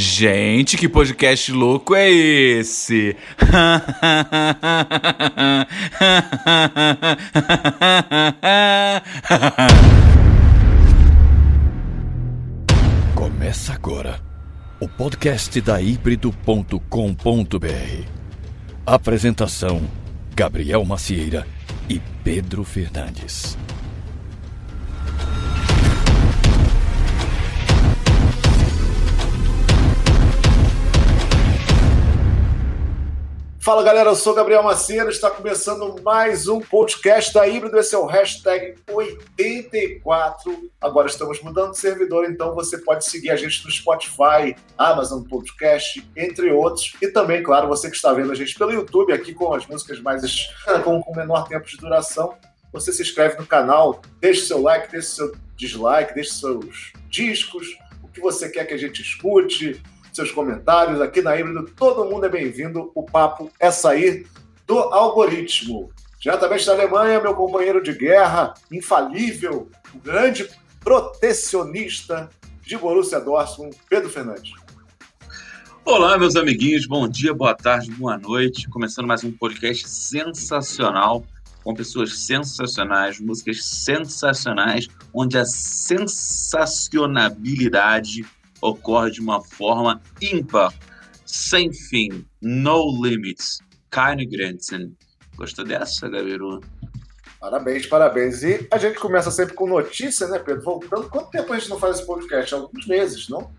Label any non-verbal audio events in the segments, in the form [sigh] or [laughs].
Gente, que podcast louco é esse? Começa agora o podcast da Híbrido.com.br. Apresentação: Gabriel Macieira e Pedro Fernandes. Fala galera, eu sou Gabriel Maceira, está começando mais um podcast da Híbrido, esse é o hashtag 84. Agora estamos mudando de servidor, então você pode seguir a gente no Spotify, Amazon Podcast, entre outros. E também, claro, você que está vendo a gente pelo YouTube, aqui com as músicas mais [laughs] com, com menor tempo de duração, você se inscreve no canal, deixe seu like, deixe seu dislike, deixe seus discos, o que você quer que a gente escute seus comentários aqui na Híbrido. Todo mundo é bem-vindo. O papo é sair do algoritmo. Diretamente da Alemanha, meu companheiro de guerra, infalível, o grande protecionista de Borussia Dortmund, Pedro Fernandes. Olá, meus amiguinhos, bom dia, boa tarde, boa noite. Começando mais um podcast sensacional, com pessoas sensacionais, músicas sensacionais, onde a sensacionabilidade ocorre de uma forma ímpar, sem fim, no limits, keine Grenzen. Gostou dessa, Gabiru? Parabéns, parabéns. E a gente começa sempre com notícia, né, Pedro? Voltando, quanto tempo a gente não faz esse podcast? Alguns meses, não?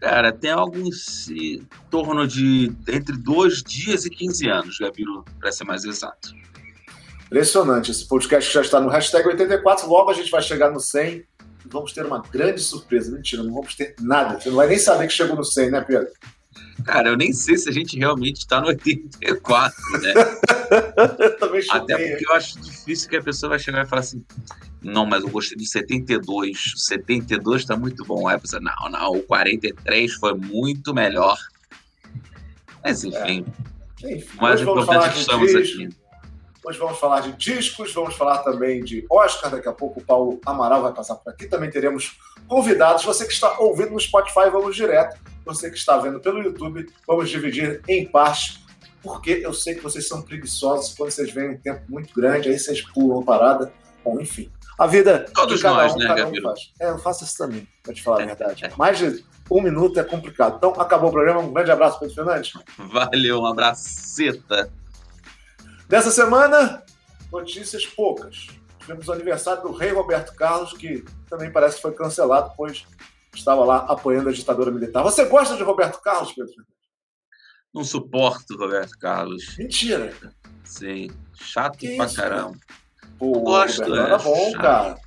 Cara, tem alguns em torno de entre dois dias e 15 anos, Gabiru, para ser mais exato. Impressionante. Esse podcast já está no hashtag 84, logo a gente vai chegar no 100 vamos ter uma grande surpresa. Mentira, não vamos ter nada. Você não vai nem saber que chegou no 100, né, Pedro? Cara, eu nem sei se a gente realmente está no 84, né? [laughs] Também Até porque eu acho difícil que a pessoa vai chegar e falar assim: não, mas eu gostei do 72. O 72 está muito bom. Aí a pessoa, não, não, o 43 foi muito melhor. Mas enfim. É. Enfim mais importante é que estamos aqui. Hoje vamos falar de discos, vamos falar também de Oscar. Daqui a pouco o Paulo Amaral vai passar por aqui. Também teremos convidados. Você que está ouvindo no Spotify, vamos direto. Você que está vendo pelo YouTube, vamos dividir em partes, porque eu sei que vocês são preguiçosos. Quando vocês veem um tempo muito grande, aí vocês pulam a parada. Bom, enfim. A vida Todos nós, um, né, cada um faz. É, eu faço isso também, para te falar a verdade. Mais de um minuto é complicado. Então, acabou o programa. Um grande abraço, Pedro Fernandes. Valeu, um abraceta. Dessa semana, notícias poucas. Tivemos o aniversário do rei Roberto Carlos, que também parece que foi cancelado, pois estava lá apoiando a ditadura militar. Você gosta de Roberto Carlos, Pedro? Não suporto Roberto Carlos. Mentira. Sim, chato que pra isso, caramba. Pô, Gosto, é, era bom, chato. cara.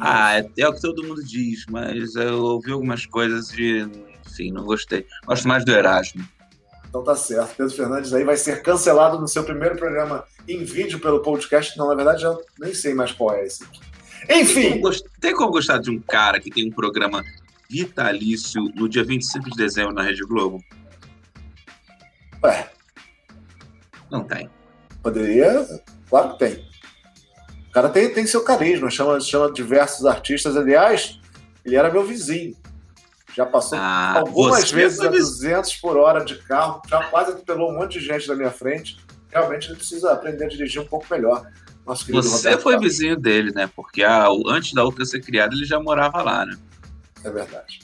Ah, é, é, o que todo mundo diz, mas eu ouvi algumas coisas e, enfim, não gostei. Gosto mais do Erasmo. Então tá certo. Pedro Fernandes aí vai ser cancelado no seu primeiro programa em vídeo pelo podcast. Não, na verdade, eu nem sei mais qual é esse. Enfim. Tem como, gostar de um cara que tem um programa vitalício no dia 25 de dezembro na Rede Globo? Ué. Não tem. Poderia. Claro que tem. O cara tem, tem seu carisma, chama, chama diversos artistas. Aliás, ele era meu vizinho. Já passou ah, algumas vezes a 200 por hora de carro, já quase atropelou um monte de gente na minha frente. Realmente ele precisa aprender a dirigir um pouco melhor. Você Roberto foi Carlos. vizinho dele, né? Porque a, antes da outra ser criada, ele já morava lá, né? É verdade.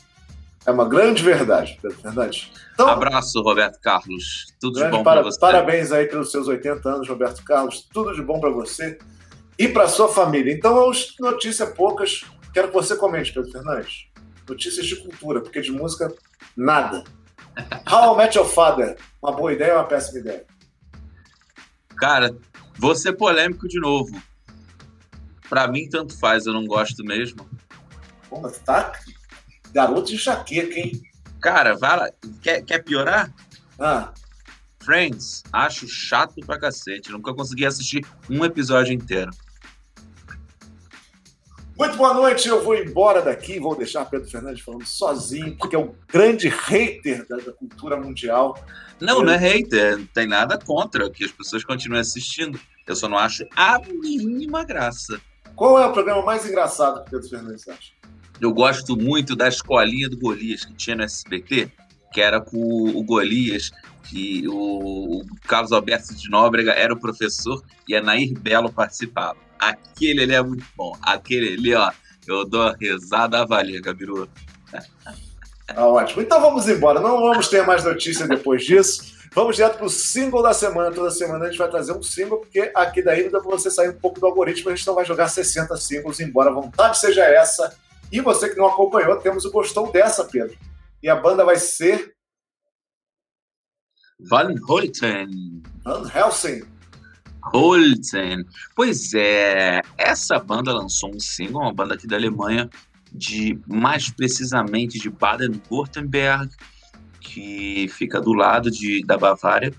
É uma grande verdade, Pedro Fernandes. Então, Abraço, Roberto Carlos. Tudo de bom para, você. Parabéns aí pelos seus 80 anos, Roberto Carlos. Tudo de bom para você e para sua família. Então, vamos notícias poucas. Quero que você comente, Pedro Fernandes notícias de cultura, porque de música, nada. How I Met Your Father, uma boa ideia ou uma péssima ideia? Cara, vou ser polêmico de novo. Pra mim, tanto faz, eu não gosto mesmo. Pô, mas tá garoto de enxaqueca, hein? Cara, vai lá. Quer, quer piorar? Ah. Friends, acho chato pra cacete. Nunca consegui assistir um episódio inteiro. Muito boa noite, eu vou embora daqui, vou deixar Pedro Fernandes falando sozinho, porque é o grande hater da, cultura mundial. Não, eu... não é hater, não tem nada contra que as pessoas continuem assistindo. Eu só não acho a mínima graça. Qual é o programa mais engraçado que Pedro Fernandes acha? Eu gosto muito da escolinha do Golias que tinha no SBT, que era com o Golias, que o, o Carlos Alberto de Nóbrega era o professor e a Nair Belo participava. Aquele ali é muito bom. Aquele ali, ó, eu dou a risada valia, Gabiru. Tá ótimo. Então vamos embora. Não vamos ter mais notícias depois disso. Vamos direto para o single da semana. Toda semana a gente vai trazer um single, porque aqui daí dá para você sair um pouco do algoritmo. A gente não vai jogar 60 singles, embora a vontade seja essa. E você que não acompanhou, temos o Gostou dessa, Pedro. E a banda vai ser. Van Holten. Van Helsing. Holten. Pois é, essa banda lançou um single, uma banda aqui da Alemanha, de mais precisamente de Baden-Württemberg, que fica do lado de, da Bavária.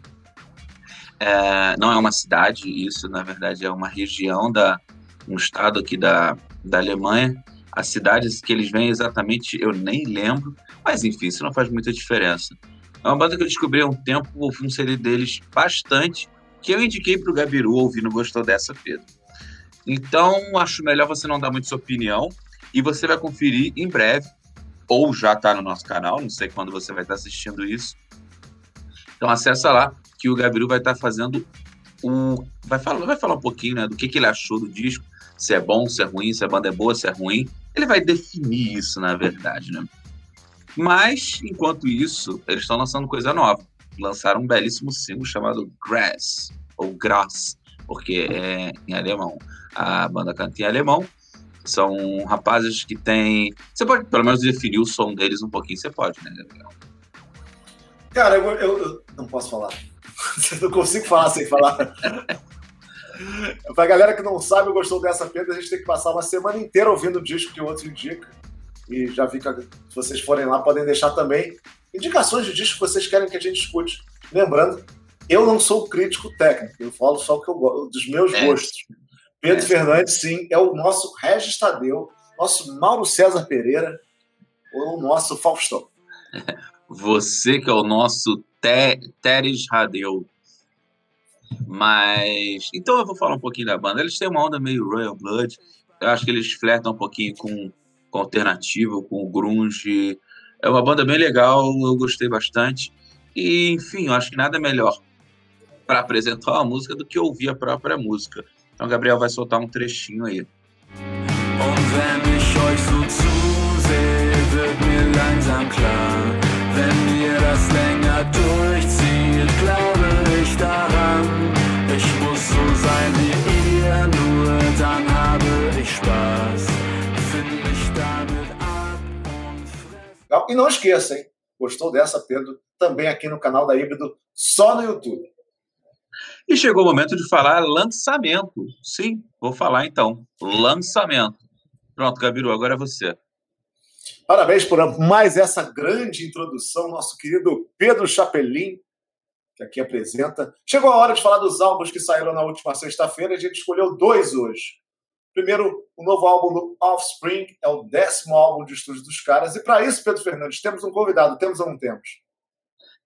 É, não é uma cidade, isso na verdade é uma região da um estado aqui da, da Alemanha. As cidades que eles vêm exatamente eu nem lembro, mas enfim, isso não faz muita diferença. É uma banda que eu descobri há um tempo, ouvi um CD deles bastante, que eu indiquei para o Gabiru ouvir, não gostou dessa, Pedro. Então, acho melhor você não dar muito sua opinião e você vai conferir em breve, ou já está no nosso canal, não sei quando você vai estar assistindo isso. Então, acessa lá que o Gabiru vai estar fazendo o. Vai falar, vai falar um pouquinho né, do que, que ele achou do disco, se é bom, se é ruim, se a banda é boa, se é ruim. Ele vai definir isso, na verdade, né? Mas, enquanto isso, eles estão lançando coisa nova lançaram um belíssimo single chamado Grass, ou Grass, porque é em alemão. A banda canta em alemão. São rapazes que têm. Você pode pelo menos definir o som deles um pouquinho, você pode, né, Gabriel? Cara, eu, eu, eu não posso falar. [laughs] não consigo falar sem falar. pra galera que não sabe, gostou dessa pedra, a gente tem que passar uma semana inteira ouvindo o disco que o outro indica. E já vi que se vocês forem lá, podem deixar também indicações de discos que vocês querem que a gente escute. Lembrando, eu não sou crítico técnico, eu falo só que eu, dos meus é. gostos. Pedro é. Fernandes, sim, é o nosso Regis Tadeu, nosso Mauro César Pereira, ou o nosso Faustão. [laughs] Você que é o nosso Teres Radeu. Mas. Então eu vou falar um pouquinho da banda. Eles têm uma onda meio Royal Blood. Eu acho que eles flertam um pouquinho com, com alternativo, com o grunge, é uma banda bem legal, eu gostei bastante. E, enfim, eu acho que nada melhor para apresentar uma música do que ouvir a própria música. Então, Gabriel vai soltar um trechinho aí. Wenn mir klar, das länger durchzieht, glaube E não esqueça, hein? Gostou dessa, Pedro? Também aqui no canal da Híbrido, só no YouTube. E chegou o momento de falar lançamento. Sim, vou falar então. Lançamento. Pronto, Gabiru, agora é você. Parabéns por mais essa grande introdução, nosso querido Pedro Chapelin, que aqui apresenta. Chegou a hora de falar dos álbuns que saíram na última sexta-feira. A gente escolheu dois hoje. Primeiro, o novo álbum do Offspring, é o décimo álbum de estúdio dos caras. E para isso, Pedro Fernandes, temos um convidado, temos ou não temos?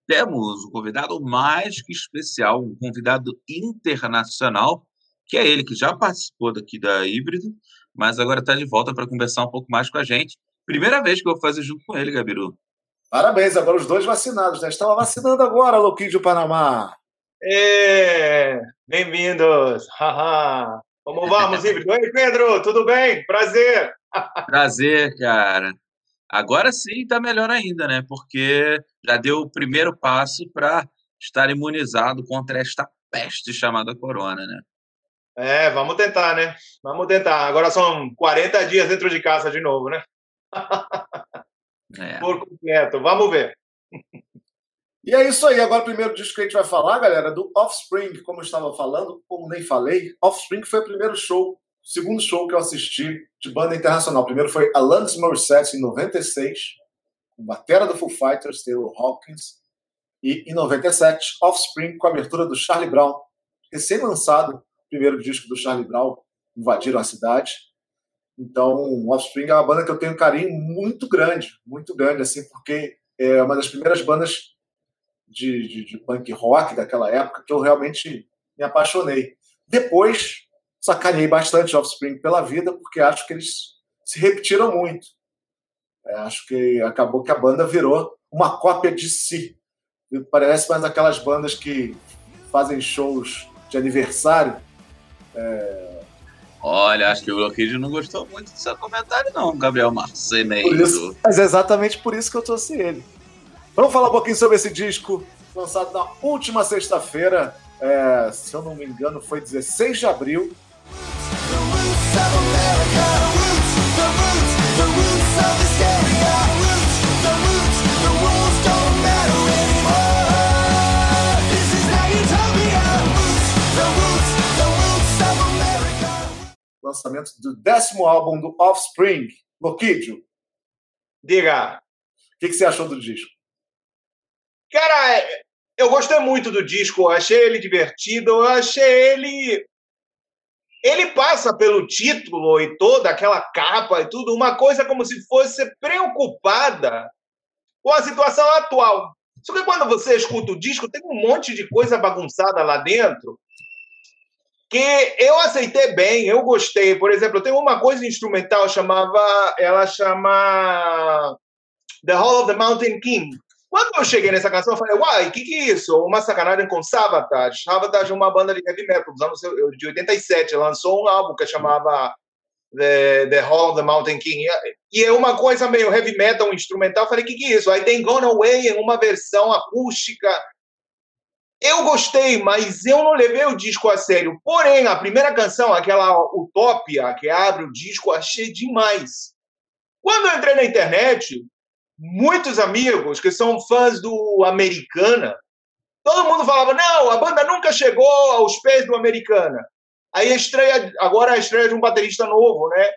Temos um convidado mais que especial, um convidado internacional, que é ele que já participou daqui da Híbrido, mas agora está de volta para conversar um pouco mais com a gente. Primeira vez que eu vou fazer junto com ele, Gabiru. Parabéns, agora os dois vacinados, né? Estava vacinando agora, Louquinho do Panamá. É, bem-vindos. Como vamos, híbrido? Oi, Pedro, tudo bem? Prazer. Prazer, cara. Agora sim está melhor ainda, né? Porque já deu o primeiro passo para estar imunizado contra esta peste chamada corona, né? É, vamos tentar, né? Vamos tentar. Agora são 40 dias dentro de casa de novo, né? É. Por completo. Vamos ver. E é isso aí. Agora, o primeiro disco que a gente vai falar, galera, do Offspring, como eu estava falando, como nem falei. Offspring foi o primeiro show, o segundo show que eu assisti de banda internacional. O primeiro foi Alanis Morissette, em 96, com batera do Foo Fighters, Taylor Hawkins. E em 97, Offspring, com a abertura do Charlie Brown. Recém-lançado, o primeiro disco do Charlie Brown, invadiram a cidade. Então, Offspring é uma banda que eu tenho um carinho muito grande, muito grande, assim, porque é uma das primeiras bandas de, de, de punk rock daquela época que eu realmente me apaixonei. Depois, sacaneei bastante Offspring pela vida, porque acho que eles se repetiram muito. É, acho que acabou que a banda virou uma cópia de si. Parece mais aquelas bandas que fazem shows de aniversário. É... Olha, acho que o Lockheed não gostou muito do seu comentário, não, Gabriel Marceneiro. Isso, mas é exatamente por isso que eu trouxe ele. Vamos falar um pouquinho sobre esse disco lançado na última sexta-feira, é, se eu não me engano, foi 16 de abril. Lançamento do décimo álbum do Offspring, Loquidio. Diga. O que, que você achou do disco? Cara, é, eu gostei muito do disco, achei ele divertido, achei ele. Ele passa pelo título e toda aquela capa e tudo, uma coisa como se fosse preocupada com a situação atual. Só que quando você escuta o disco, tem um monte de coisa bagunçada lá dentro que eu aceitei bem, eu gostei. Por exemplo, tem uma coisa instrumental chamava, ela chama The Hall of the Mountain King, quando eu cheguei nessa canção, eu falei, uai, o que, que é isso? Uma sacanagem com Sabotage. Sabotage é uma banda de heavy metal dos anos de 87. Lançou um álbum que chamava The, the Hall of the Mountain King. E é uma coisa meio heavy metal, um instrumental. Eu falei, o que, que é isso? Aí tem Gone Away em uma versão acústica. Eu gostei, mas eu não levei o disco a sério. Porém, a primeira canção, aquela Utopia, que abre o disco, achei demais. Quando eu entrei na internet, muitos amigos que são fãs do Americana, todo mundo falava: não, a banda nunca chegou aos pés do Americana. Aí a estreia, agora a estreia de um baterista novo, né?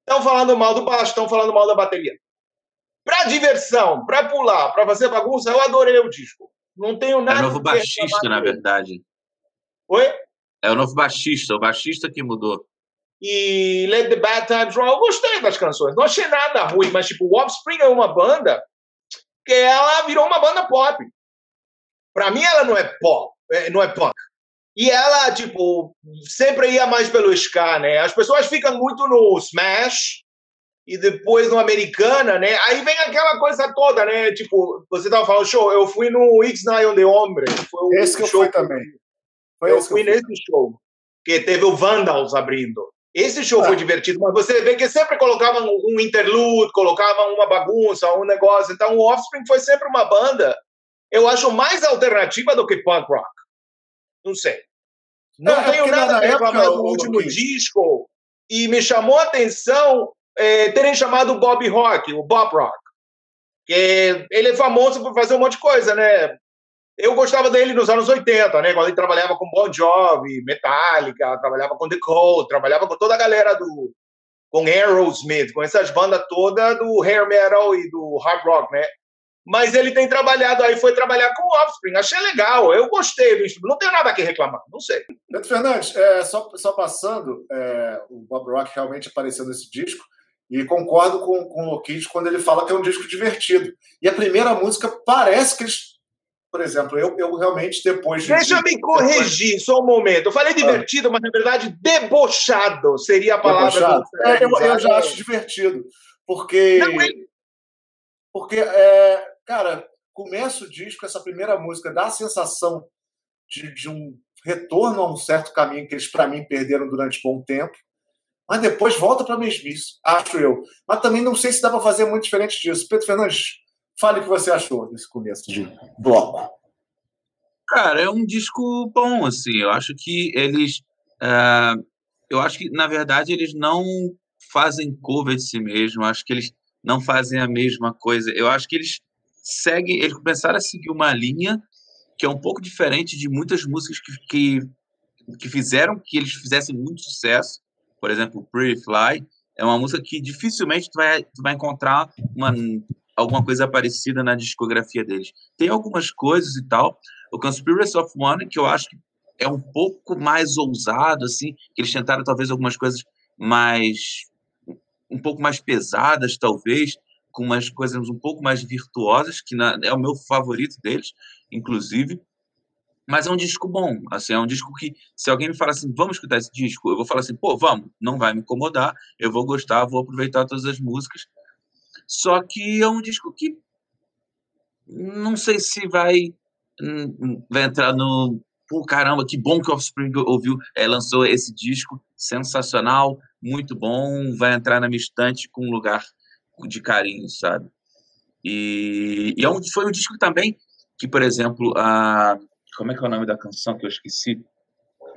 Estão falando mal do baixo, estão falando mal da bateria. Para diversão, para pular, para fazer bagunça, eu adorei o disco. Não tenho nada. É o novo baixista, na verdade. Oi? É o novo baixista, o baixista que mudou e Let the Bad Times Roll. Eu gostei das canções, não achei nada ruim, mas tipo, o Offspring é uma banda que ela virou uma banda pop. Para mim ela não é pop, é, não é punk. E ela, tipo, sempre ia mais pelo ska, né? As pessoas ficam muito no Smash e depois no Americana, né? Aí vem aquela coisa toda, né? Tipo, você tava falando show, eu fui no X-Night on the Hombre. Foi esse que eu fui também. Foi eu fui nesse show, que teve o Vandals abrindo. Esse show ah. foi divertido, mas você vê que sempre colocavam um interlude, colocavam uma bagunça, um negócio. Então, o Offspring foi sempre uma banda, eu acho, mais alternativa do que punk rock. Não sei. Não é, tenho nada a reclamar do último disco. E me chamou a atenção é, terem chamado Bob Rock, o Bob Rock. Que ele é famoso por fazer um monte de coisa, né? Eu gostava dele nos anos 80, né? Quando ele trabalhava com Bon Jovi, Metallica, trabalhava com The Cold, trabalhava com toda a galera do. com Aerosmith, com essas bandas todas do hair metal e do hard rock, né? Mas ele tem trabalhado aí, foi trabalhar com Offspring. Achei legal, eu gostei do instrumento. Não tenho nada que reclamar, não sei. Beto Fernandes, é, só, só passando, é, o Bob Rock realmente apareceu nesse disco. E concordo com, com o Lokic quando ele fala que é um disco divertido. E a primeira música parece que eles por exemplo, eu, eu realmente depois de. Deixa eu me corrigir depois... só um momento. Eu falei divertido, ah. mas na verdade debochado seria a palavra. Debochado. É, eu, eu, já acho divertido. Porque. Não, é... Porque, é, cara, começa o disco, essa primeira música dá a sensação de, de um retorno a um certo caminho que eles, para mim, perderam durante bom tempo. Mas depois volta para a mesmice, acho eu. Mas também não sei se dá para fazer muito diferente disso. Pedro Fernandes, Fale o que você achou desse começo de bloco. Cara, é um disco bom, assim. Eu acho que eles. Uh, eu acho que, na verdade, eles não fazem cover de si mesmo. Acho que eles não fazem a mesma coisa. Eu acho que eles seguem. Eles começaram a seguir uma linha que é um pouco diferente de muitas músicas que, que, que fizeram que eles fizessem muito sucesso. Por exemplo, Pretty Fly é uma música que dificilmente tu vai, tu vai encontrar uma alguma coisa parecida na discografia deles. Tem algumas coisas e tal. O Conspiracy of One, que eu acho que é um pouco mais ousado, assim, eles tentaram talvez algumas coisas mais. um pouco mais pesadas, talvez, com umas coisas um pouco mais virtuosas, que na, é o meu favorito deles, inclusive. Mas é um disco bom, assim, é um disco que, se alguém me falar assim, vamos escutar esse disco, eu vou falar assim, pô, vamos, não vai me incomodar, eu vou gostar, vou aproveitar todas as músicas, só que é um disco que não sei se vai, hum, vai entrar no. Pô, caramba, que bom que o Offspring ouviu, é, lançou esse disco, sensacional, muito bom, vai entrar na minha estante com um lugar de carinho, sabe? E, e é um, foi um disco também que, por exemplo, a. Como é que é o nome da canção que eu esqueci?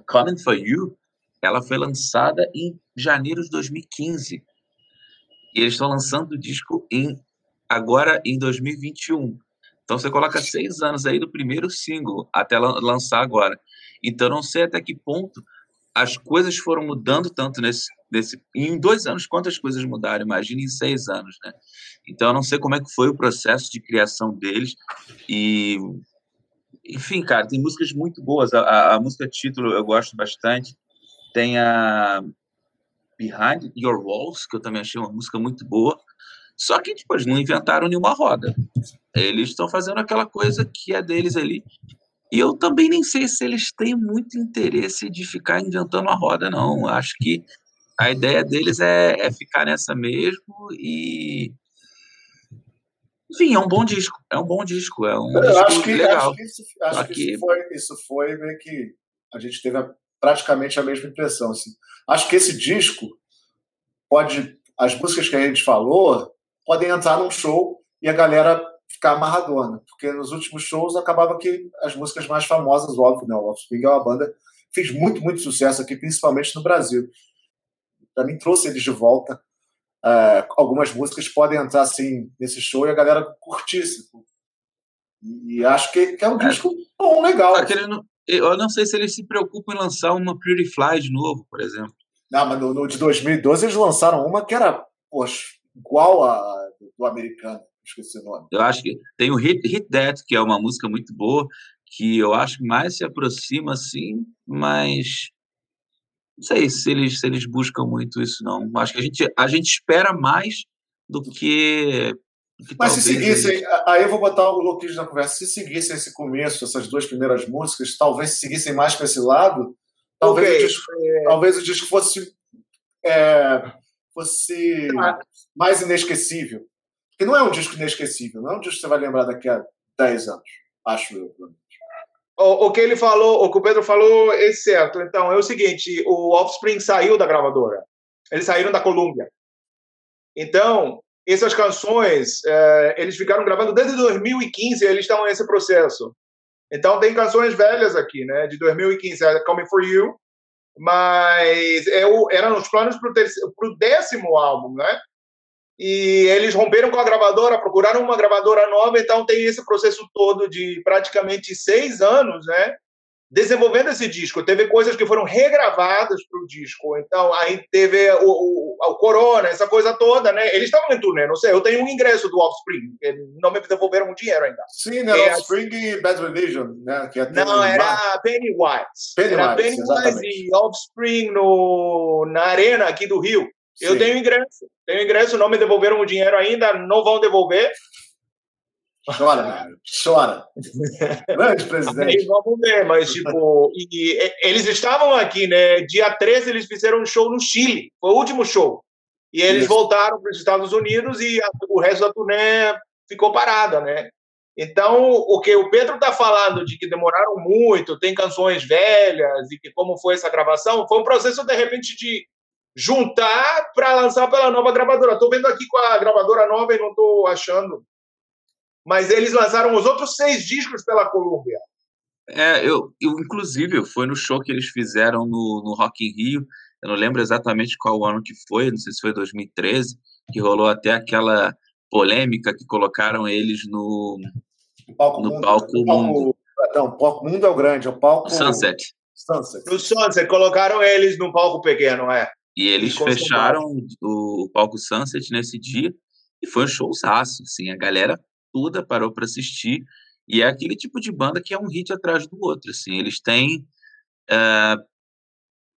Calling for You, ela foi lançada em janeiro de 2015. E eles estão lançando o disco em agora em 2021. Então você coloca seis anos aí do primeiro single até lançar agora. Então não sei até que ponto as coisas foram mudando tanto nesse, nesse em dois anos quantas coisas mudaram. Imagine em seis anos, né? Então eu não sei como é que foi o processo de criação deles e enfim, cara, tem músicas muito boas. A, a, a música título eu gosto bastante. Tem a Behind Your Walls, que eu também achei uma música muito boa. Só que depois não inventaram nenhuma roda. Eles estão fazendo aquela coisa que é deles ali. E eu também nem sei se eles têm muito interesse de ficar inventando a roda, não. Acho que a ideia deles é, é ficar nessa mesmo e. Enfim, é um bom disco. É um bom disco. É um eu disco acho que, legal. Acho que, isso, acho que, que... Isso, foi, isso foi meio que a gente teve praticamente a mesma impressão. Assim. Acho que esse disco pode. As músicas que a gente falou podem entrar num show e a galera ficar amarradona, porque nos últimos shows acabava que as músicas mais famosas, óbvio, né? O Offspring é uma banda que fez muito, muito sucesso aqui, principalmente no Brasil. Para mim, trouxe eles de volta. Uh, algumas músicas podem entrar assim nesse show e a galera curtisse. E acho que, que é um disco bom, legal. Tá querendo, eu não sei se eles se preocupam em lançar uma Fly de novo, por exemplo. Não, mas no, no de 2012 eles lançaram uma que era, poxa, igual a do americano. Esqueci o nome. Eu acho que tem o Hit, Hit That, que é uma música muito boa, que eu acho que mais se aproxima, assim, mas não sei se eles, se eles buscam muito isso, não. Acho que a gente, a gente espera mais do que. Mas se seguissem, aí eu vou botar o Louquinho na conversa, se seguissem esse começo, essas duas primeiras músicas, talvez se seguissem mais para esse lado, talvez, okay. o disco, é... talvez o disco fosse. É, fosse ah. mais inesquecível. Porque não é um disco inesquecível, não é um disco que você vai lembrar daqui a 10 anos, acho eu. O, o que ele falou, o que o Pedro falou é certo. Então, é o seguinte: o Offspring saiu da gravadora. Eles saíram da Columbia. Então, essas canções, é, eles ficaram gravando desde 2015, eles estão nesse processo. Então, tem canções velhas aqui, né? De 2015, é Coming For You, mas é o, eram os planos para o décimo álbum, né? e eles romperam com a gravadora, procuraram uma gravadora nova, então tem esse processo todo de praticamente seis anos, né? Desenvolvendo esse disco. Teve coisas que foram regravadas para o disco. Então, aí teve o, o, o, Corona, essa coisa toda, né? Eles estavam em turnê, não sei. Eu tenho um ingresso do Offspring. Não me devolveram um dinheiro ainda. Sim, né? É, Offspring e Bad Religion, né? Que não, era Pennywise. Pennywise. Era Pennywise exatamente. e Offspring no, na arena aqui do Rio. Eu tenho ingresso. Tenho ingresso, não me devolveram o dinheiro ainda, não vão devolver. Chora, velho. Chora. [laughs] Grande presidente. Aí vamos ver, mas tipo, e, e, eles estavam aqui, né? Dia 13 eles fizeram um show no Chile. Foi o último show. E eles Isso. voltaram para os Estados Unidos e a, o resto da turnê ficou parada, né? Então, o que o Pedro está falando de que demoraram muito, tem canções velhas e que como foi essa gravação, foi um processo de repente de juntar para lançar pela nova gravadora. Estou vendo aqui com a gravadora nova e não estou achando. Mas eles lançaram os outros seis discos pela Columbia. É, eu, eu inclusive, foi no show que eles fizeram no, no Rock in Rio. Eu não lembro exatamente qual ano que foi, não sei se foi 2013, que rolou até aquela polêmica que colocaram eles no, palco no mundo, palco, mundo. Não, o palco mundo é o grande, é o palco Sunset. Sunset. No Sunset, colocaram eles no palco pequeno, é. E eles e fecharam o, o, palco Sunset nesse dia e foi um showzaço, assim, a galera toda parou para assistir e é aquele tipo de banda que é um hit atrás do outro, assim, eles têm uh,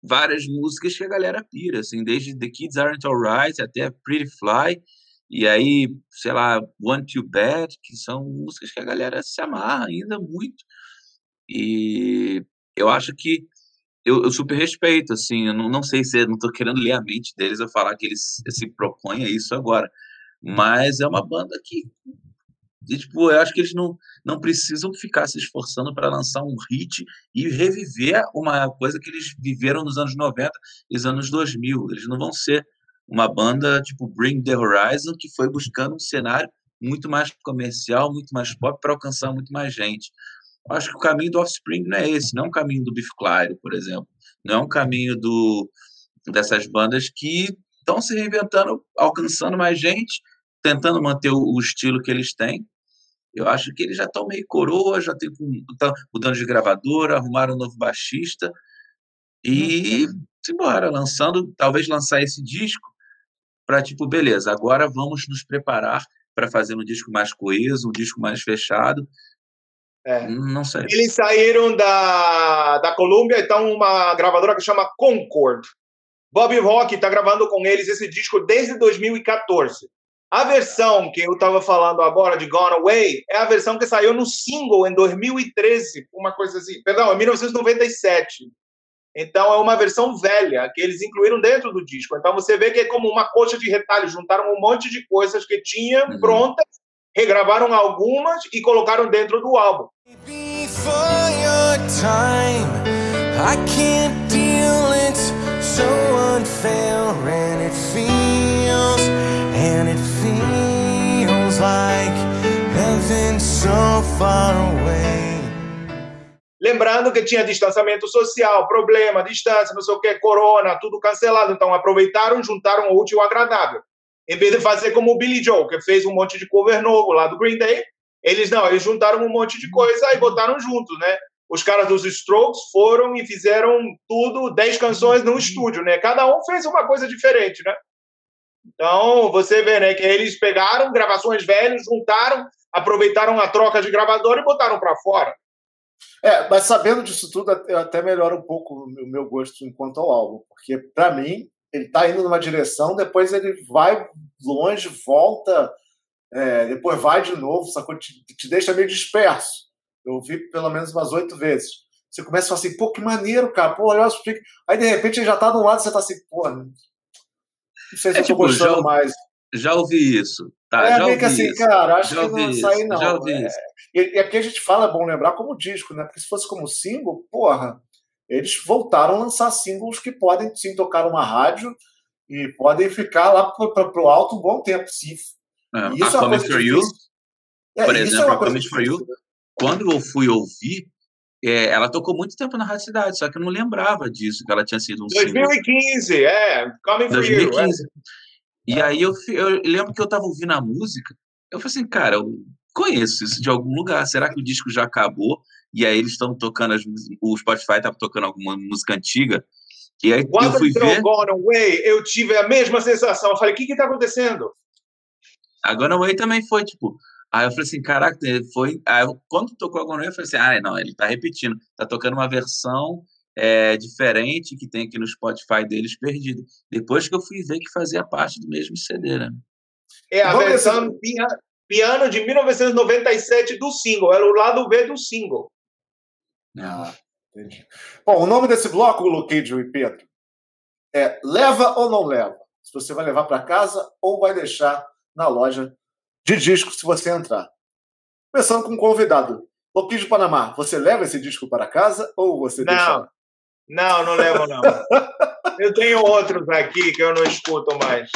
várias músicas que a galera pira, assim, desde The Kids Aren't Alright até Pretty Fly e aí, sei lá, One Too Bad, que são músicas que a galera se amarra ainda muito e eu acho que eu, eu, super respeito, assim, eu não, não sei se não estou querendo ler a mente deles eu falar que eles se propõem a isso agora, mas é uma banda que E, tipo, eu acho que eles não, não precisam ficar se esforçando para lançar um hit e reviver uma coisa que eles viveram nos anos 90 e nos anos 2000. Eles não vão ser uma banda tipo Bring the Horizon que foi buscando um cenário muito mais comercial, muito mais pop para alcançar muito mais gente. Eu acho que o caminho do Offspring não é esse, não é um caminho do Beef Clyde, por exemplo. Não é um caminho do, dessas bandas que estão se reinventando, alcançando mais gente, tentando manter o, o estilo que eles têm eu acho que eles já estão meio coroa, já estão mudando de gravadora, arrumaram um novo baixista e uhum. embora, lançando, talvez lançar esse disco para tipo, beleza, agora vamos nos preparar para fazer um disco mais coeso, um disco mais fechado. É. Não sei. Eles saíram da, da Columbia, então uma gravadora que chama Concord. Bob Rock está gravando com eles esse disco desde 2014. A versão que eu estava falando agora de Gone Away é a versão que saiu no single em 2013, uma coisa assim, perdão, em 1997. Então é uma versão velha que eles incluíram dentro do disco. Então você vê que é como uma coxa de retalho, juntaram um monte de coisas que tinham uhum. prontas, regravaram algumas e colocaram dentro do álbum. Like heaven so far away. Lembrando que tinha distanciamento social, problema, distância, não sei o que, corona, tudo cancelado. Então aproveitaram, juntaram o útil ao agradável. Em vez de fazer como o Billy Joe, que fez um monte de cover novo lá do Green Day, eles não, eles juntaram um monte de coisa e botaram junto, né? Os caras dos Strokes foram e fizeram tudo, 10 canções no estúdio, né? Cada um fez uma coisa diferente, né? Então, você vê, né, que eles pegaram gravações velhas, juntaram, aproveitaram a troca de gravador e botaram para fora. É, mas sabendo disso tudo, até melhora um pouco o meu gosto enquanto ao álbum, porque para mim ele está indo numa direção, depois ele vai longe, volta, é, depois vai de novo, sacou? Te, te deixa meio disperso. Eu vi pelo menos umas oito vezes. Você começa a falar assim, pô, que maneiro, cara, pô, olha o Aí de repente ele já tá de um lado e você tá assim, pô, não sei se é, eu tipo, tô gostando já, mais. Já ouvi isso. Tá, é, já meio que assim, isso. cara, acho já que não isso. aí não. Já ouvi é, isso. E, e aqui a gente fala, é bom lembrar, como disco, né? Porque se fosse como single, porra, eles voltaram a lançar singles que podem sim tocar numa rádio e podem ficar lá para o alto um bom tempo. Sim. É, isso a é Coming For You, é, por exemplo, é a Coming For You, quando eu fui ouvir, é, ela tocou muito tempo na Rádio Cidade, só que eu não lembrava disso, que ela tinha sido um 2015, single. é, Coming 2015. For You. É. E aí eu, eu lembro que eu estava ouvindo a música, eu falei assim, cara, eu conheço isso de algum lugar, será que o disco já acabou? E aí eles estão tocando, as, o Spotify estava tocando alguma música antiga, e aí Quando eu fui ver... Gone Away, eu tive a mesma sensação, eu falei, o que está acontecendo? A Gone Away também foi, tipo, Aí eu falei assim, caraca, foi. Aí eu, quando tocou a Gonorreia, eu falei assim, ah, não, ele tá repetindo, tá tocando uma versão é, diferente que tem aqui no Spotify deles perdido. Depois que eu fui ver que fazia parte do mesmo CD, né? É a Vamos versão piano, piano de 1997 do single, era o lado B do single. Ah, entendi. Bom, o nome desse bloco, Luquídio e Pedro, é Leva ou não leva? Se você vai levar para casa ou vai deixar na loja de disco se você entrar. Começando com um convidado. Loquinho de Panamá, você leva esse disco para casa ou você não. deixa? Não, não levo não. [laughs] eu tenho outros aqui que eu não escuto mais.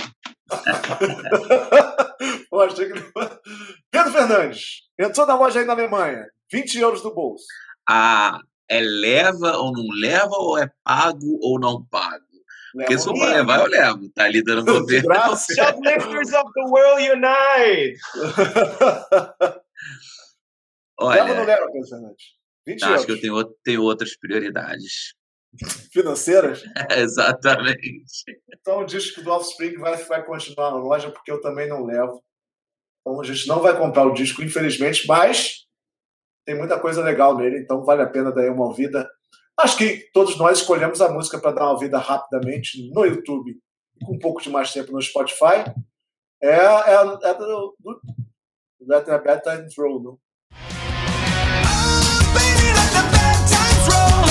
[laughs] Pedro Fernandes, entrou na loja aí na Alemanha, 20 euros do bolso. Ah, é leva ou não leva ou é pago ou não pago? Porque se eu for levar, eu levo. Tá ali dando [laughs] governo. Shoplifters of the world unite! [laughs] Olha, leva ou não leva, Fernandes? Não, acho que eu tenho, tenho outras prioridades. [laughs] Financeiras? É, exatamente. Então o disco do Offspring vai, vai continuar na loja, porque eu também não levo. Então a gente não vai comprar o disco, infelizmente, mas tem muita coisa legal nele, então vale a pena dar uma ouvida. Acho que todos nós escolhemos a música para dar uma vida rapidamente no YouTube e com um pouco de mais tempo no Spotify. É, é, é do, do Let the Bad Times Roll, não? Oh, let the bad times roll oh.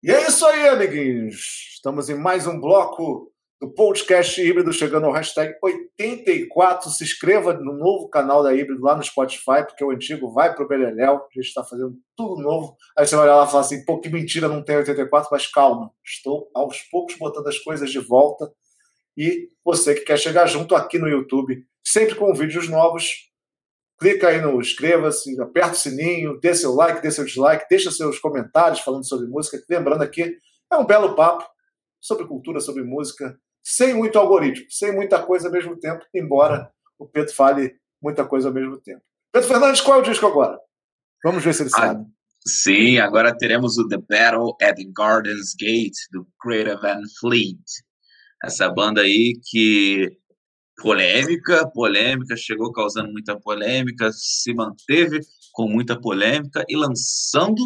E é isso aí, amiguinhos. Estamos em mais um bloco do podcast híbrido, chegando ao hashtag 84. Se inscreva no novo canal da híbrido lá no Spotify, porque o antigo vai pro Beleléu. A gente está fazendo tudo novo. Aí você vai olhar lá e falar assim: pô, que mentira, não tem 84, mas calma. Estou aos poucos botando as coisas de volta. E você que quer chegar junto aqui no YouTube, sempre com vídeos novos, clica aí no inscreva-se, aperta o sininho, dê seu like, dê seu dislike, deixa seus comentários falando sobre música. Lembrando aqui, é um belo papo sobre cultura, sobre música, sem muito algoritmo, sem muita coisa ao mesmo tempo, embora o Pedro fale muita coisa ao mesmo tempo. Pedro Fernandes, qual é o disco agora? Vamos ver se ele ah, sabe. Sim, agora teremos o The Battle at the Gardens Gate, do Greta Van Fleet. Essa banda aí que polêmica, polêmica, chegou causando muita polêmica, se manteve com muita polêmica e lançando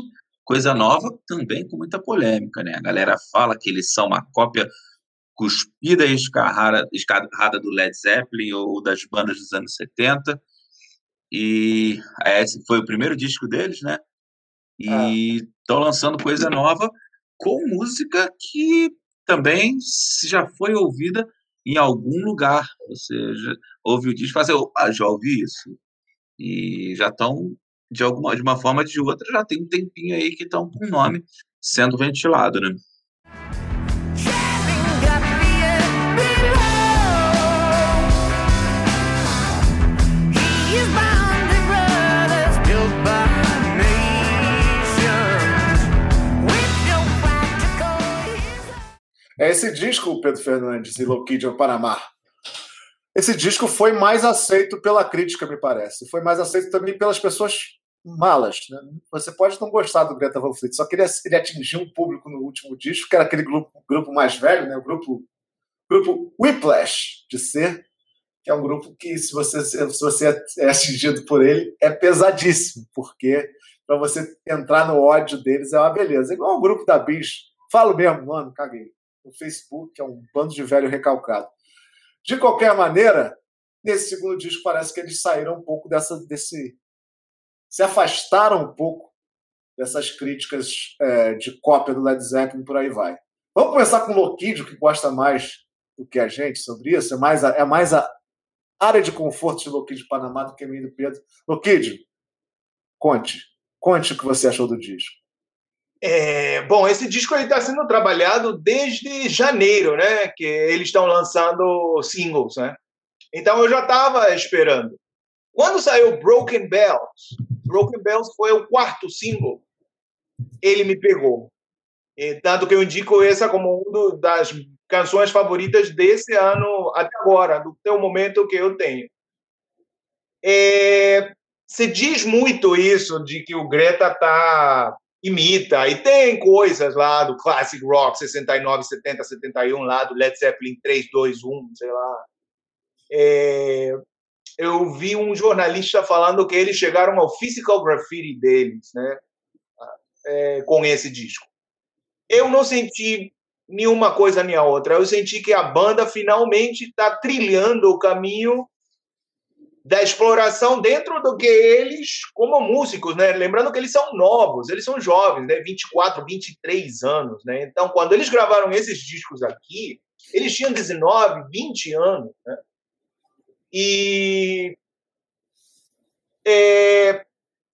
coisa nova também com muita polêmica, né? A galera fala que eles são uma cópia cuspida e escarrada, escarrada do Led Zeppelin ou das bandas dos anos 70. E esse foi o primeiro disco deles, né? E estão ah. lançando coisa nova com música que também já foi ouvida em algum lugar. Ou seja, ouve o disco e fala assim, ah, já ouvi isso. E já estão, de alguma de uma forma ou de outra, já tem um tempinho aí que estão com o nome sendo ventilado, né? É esse disco, Pedro Fernandes e Loquidio Panamá. Esse disco foi mais aceito pela crítica, me parece. Foi mais aceito também pelas pessoas malas. Né? Você pode não gostar do Greta Van Fleet, só que ele, ele atingiu um público no último disco, que era aquele grupo, grupo mais velho, né? o grupo, grupo Whiplash de ser, que é um grupo que, se você, se você é atingido por ele, é pesadíssimo, porque para você entrar no ódio deles é uma beleza. Igual o grupo da Bis. Falo mesmo, mano, caguei no Facebook, é um bando de velho recalcado. De qualquer maneira, nesse segundo disco parece que eles saíram um pouco dessa, desse. Se afastaram um pouco dessas críticas é, de cópia do Led Zeppelin por aí vai. Vamos começar com o Loquidio, que gosta mais do que a gente sobre isso. É mais a, é mais a área de conforto de Loquidio Panamá do que a minha do Pedro. Loquidio, conte. Conte o que você achou do disco. É, bom, esse disco está sendo trabalhado desde janeiro, né? Que eles estão lançando singles, né? Então eu já estava esperando. Quando saiu Broken Bells, Broken Bells foi o quarto single, ele me pegou. E, tanto que eu indico essa como uma das canções favoritas desse ano até agora, do teu momento que eu tenho. É, se diz muito isso de que o Greta tá imita. E tem coisas lá do Classic Rock 69, 70, 71, lá do Led Zeppelin 3, 2, 1, sei lá. É, eu vi um jornalista falando que eles chegaram ao physical graffiti deles, né? É, com esse disco. Eu não senti nenhuma coisa nem a outra. Eu senti que a banda finalmente está trilhando o caminho da exploração dentro do que eles, como músicos, né? Lembrando que eles são novos, eles são jovens, né? 24, 23 anos, né? Então, quando eles gravaram esses discos aqui, eles tinham 19, 20 anos, né? E é,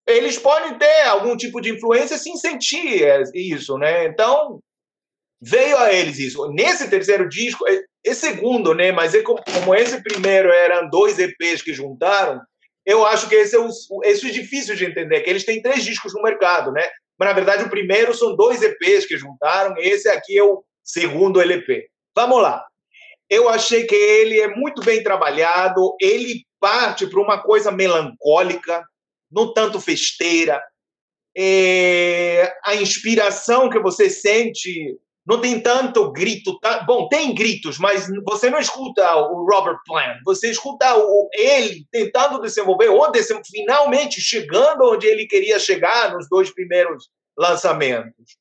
eles podem ter algum tipo de influência sem sentir isso, né? Então, veio a eles isso. Nesse terceiro disco, esse segundo, né? Mas é como, como, esse primeiro eram dois EPs que juntaram, eu acho que esse é, o, esse é difícil de entender, que eles têm três discos no mercado, né? Mas na verdade o primeiro são dois EPs que juntaram, esse aqui é o segundo LP. Vamos lá. Eu achei que ele é muito bem trabalhado, ele parte para uma coisa melancólica, não tanto festeira. É, a inspiração que você sente não tem tanto grito. Tá? Bom, tem gritos, mas você não escuta o Robert Plant. Você escuta o, ele tentando desenvolver, ou finalmente chegando onde ele queria chegar nos dois primeiros lançamentos.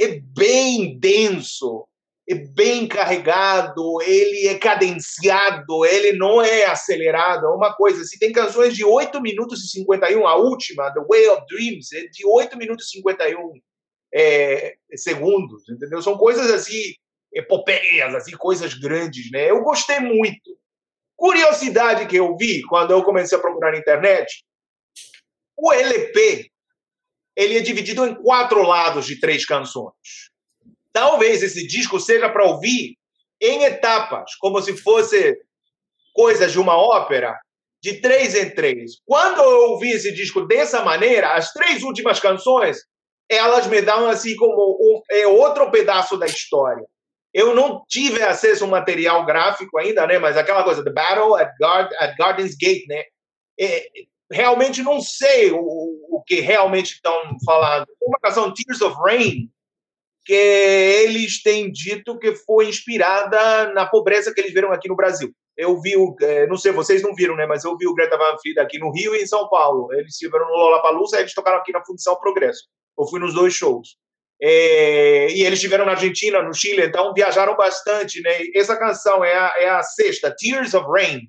É bem denso, é bem carregado, ele é cadenciado, ele não é acelerado. É uma coisa. Se tem canções de 8 minutos e 51, a última, The Way of Dreams, é de 8 minutos e 51 é, segundos, entendeu? São coisas assim, epopeias, assim, coisas grandes, né? Eu gostei muito. Curiosidade que eu vi quando eu comecei a procurar na internet, o LP ele é dividido em quatro lados de três canções. Talvez esse disco seja para ouvir em etapas, como se fosse coisas de uma ópera, de três em três. Quando eu ouvi esse disco dessa maneira, as três últimas canções, elas me dão assim como um, é outro pedaço da história. Eu não tive acesso ao material gráfico ainda, né? Mas aquela coisa, The Battle at, Guard, at Garden's Gate, né? É, realmente não sei o, o que realmente estão falando. Uma canção, Tears of Rain, que eles têm dito que foi inspirada na pobreza que eles viram aqui no Brasil. Eu vi o, é, não sei, vocês não viram, né? Mas eu vi o Greta Van Fleet aqui no Rio e em São Paulo. Eles estiveram no Lollapalooza, eles tocaram aqui na Fundição Progresso. Eu fui nos dois shows. É, e eles estiveram na Argentina, no Chile, então viajaram bastante, né? Essa canção é a, é a sexta, Tears of Rain.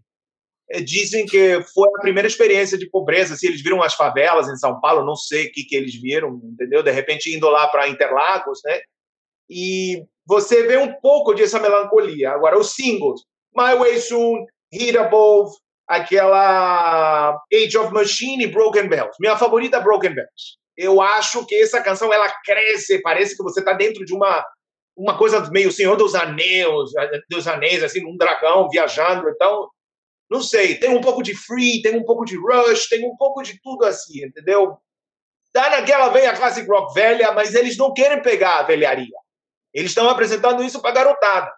É, dizem que foi a primeira experiência de pobreza, se assim, eles viram as favelas em São Paulo, não sei o que, que eles viram, entendeu? De repente indo lá para Interlagos, né? E você vê um pouco dessa melancolia. Agora, os singles, My Way Soon, Hit Above, aquela Age of Machine e Broken Bells. Minha favorita é Broken Bells eu acho que essa canção ela cresce, parece que você está dentro de uma uma coisa meio Senhor dos Anéis, dos Anéis, assim, um dragão viajando. Então, não sei, tem um pouco de Free, tem um pouco de Rush, tem um pouco de tudo assim, entendeu? Tá naquela veia classic rock velha, mas eles não querem pegar a velharia. Eles estão apresentando isso para garotada.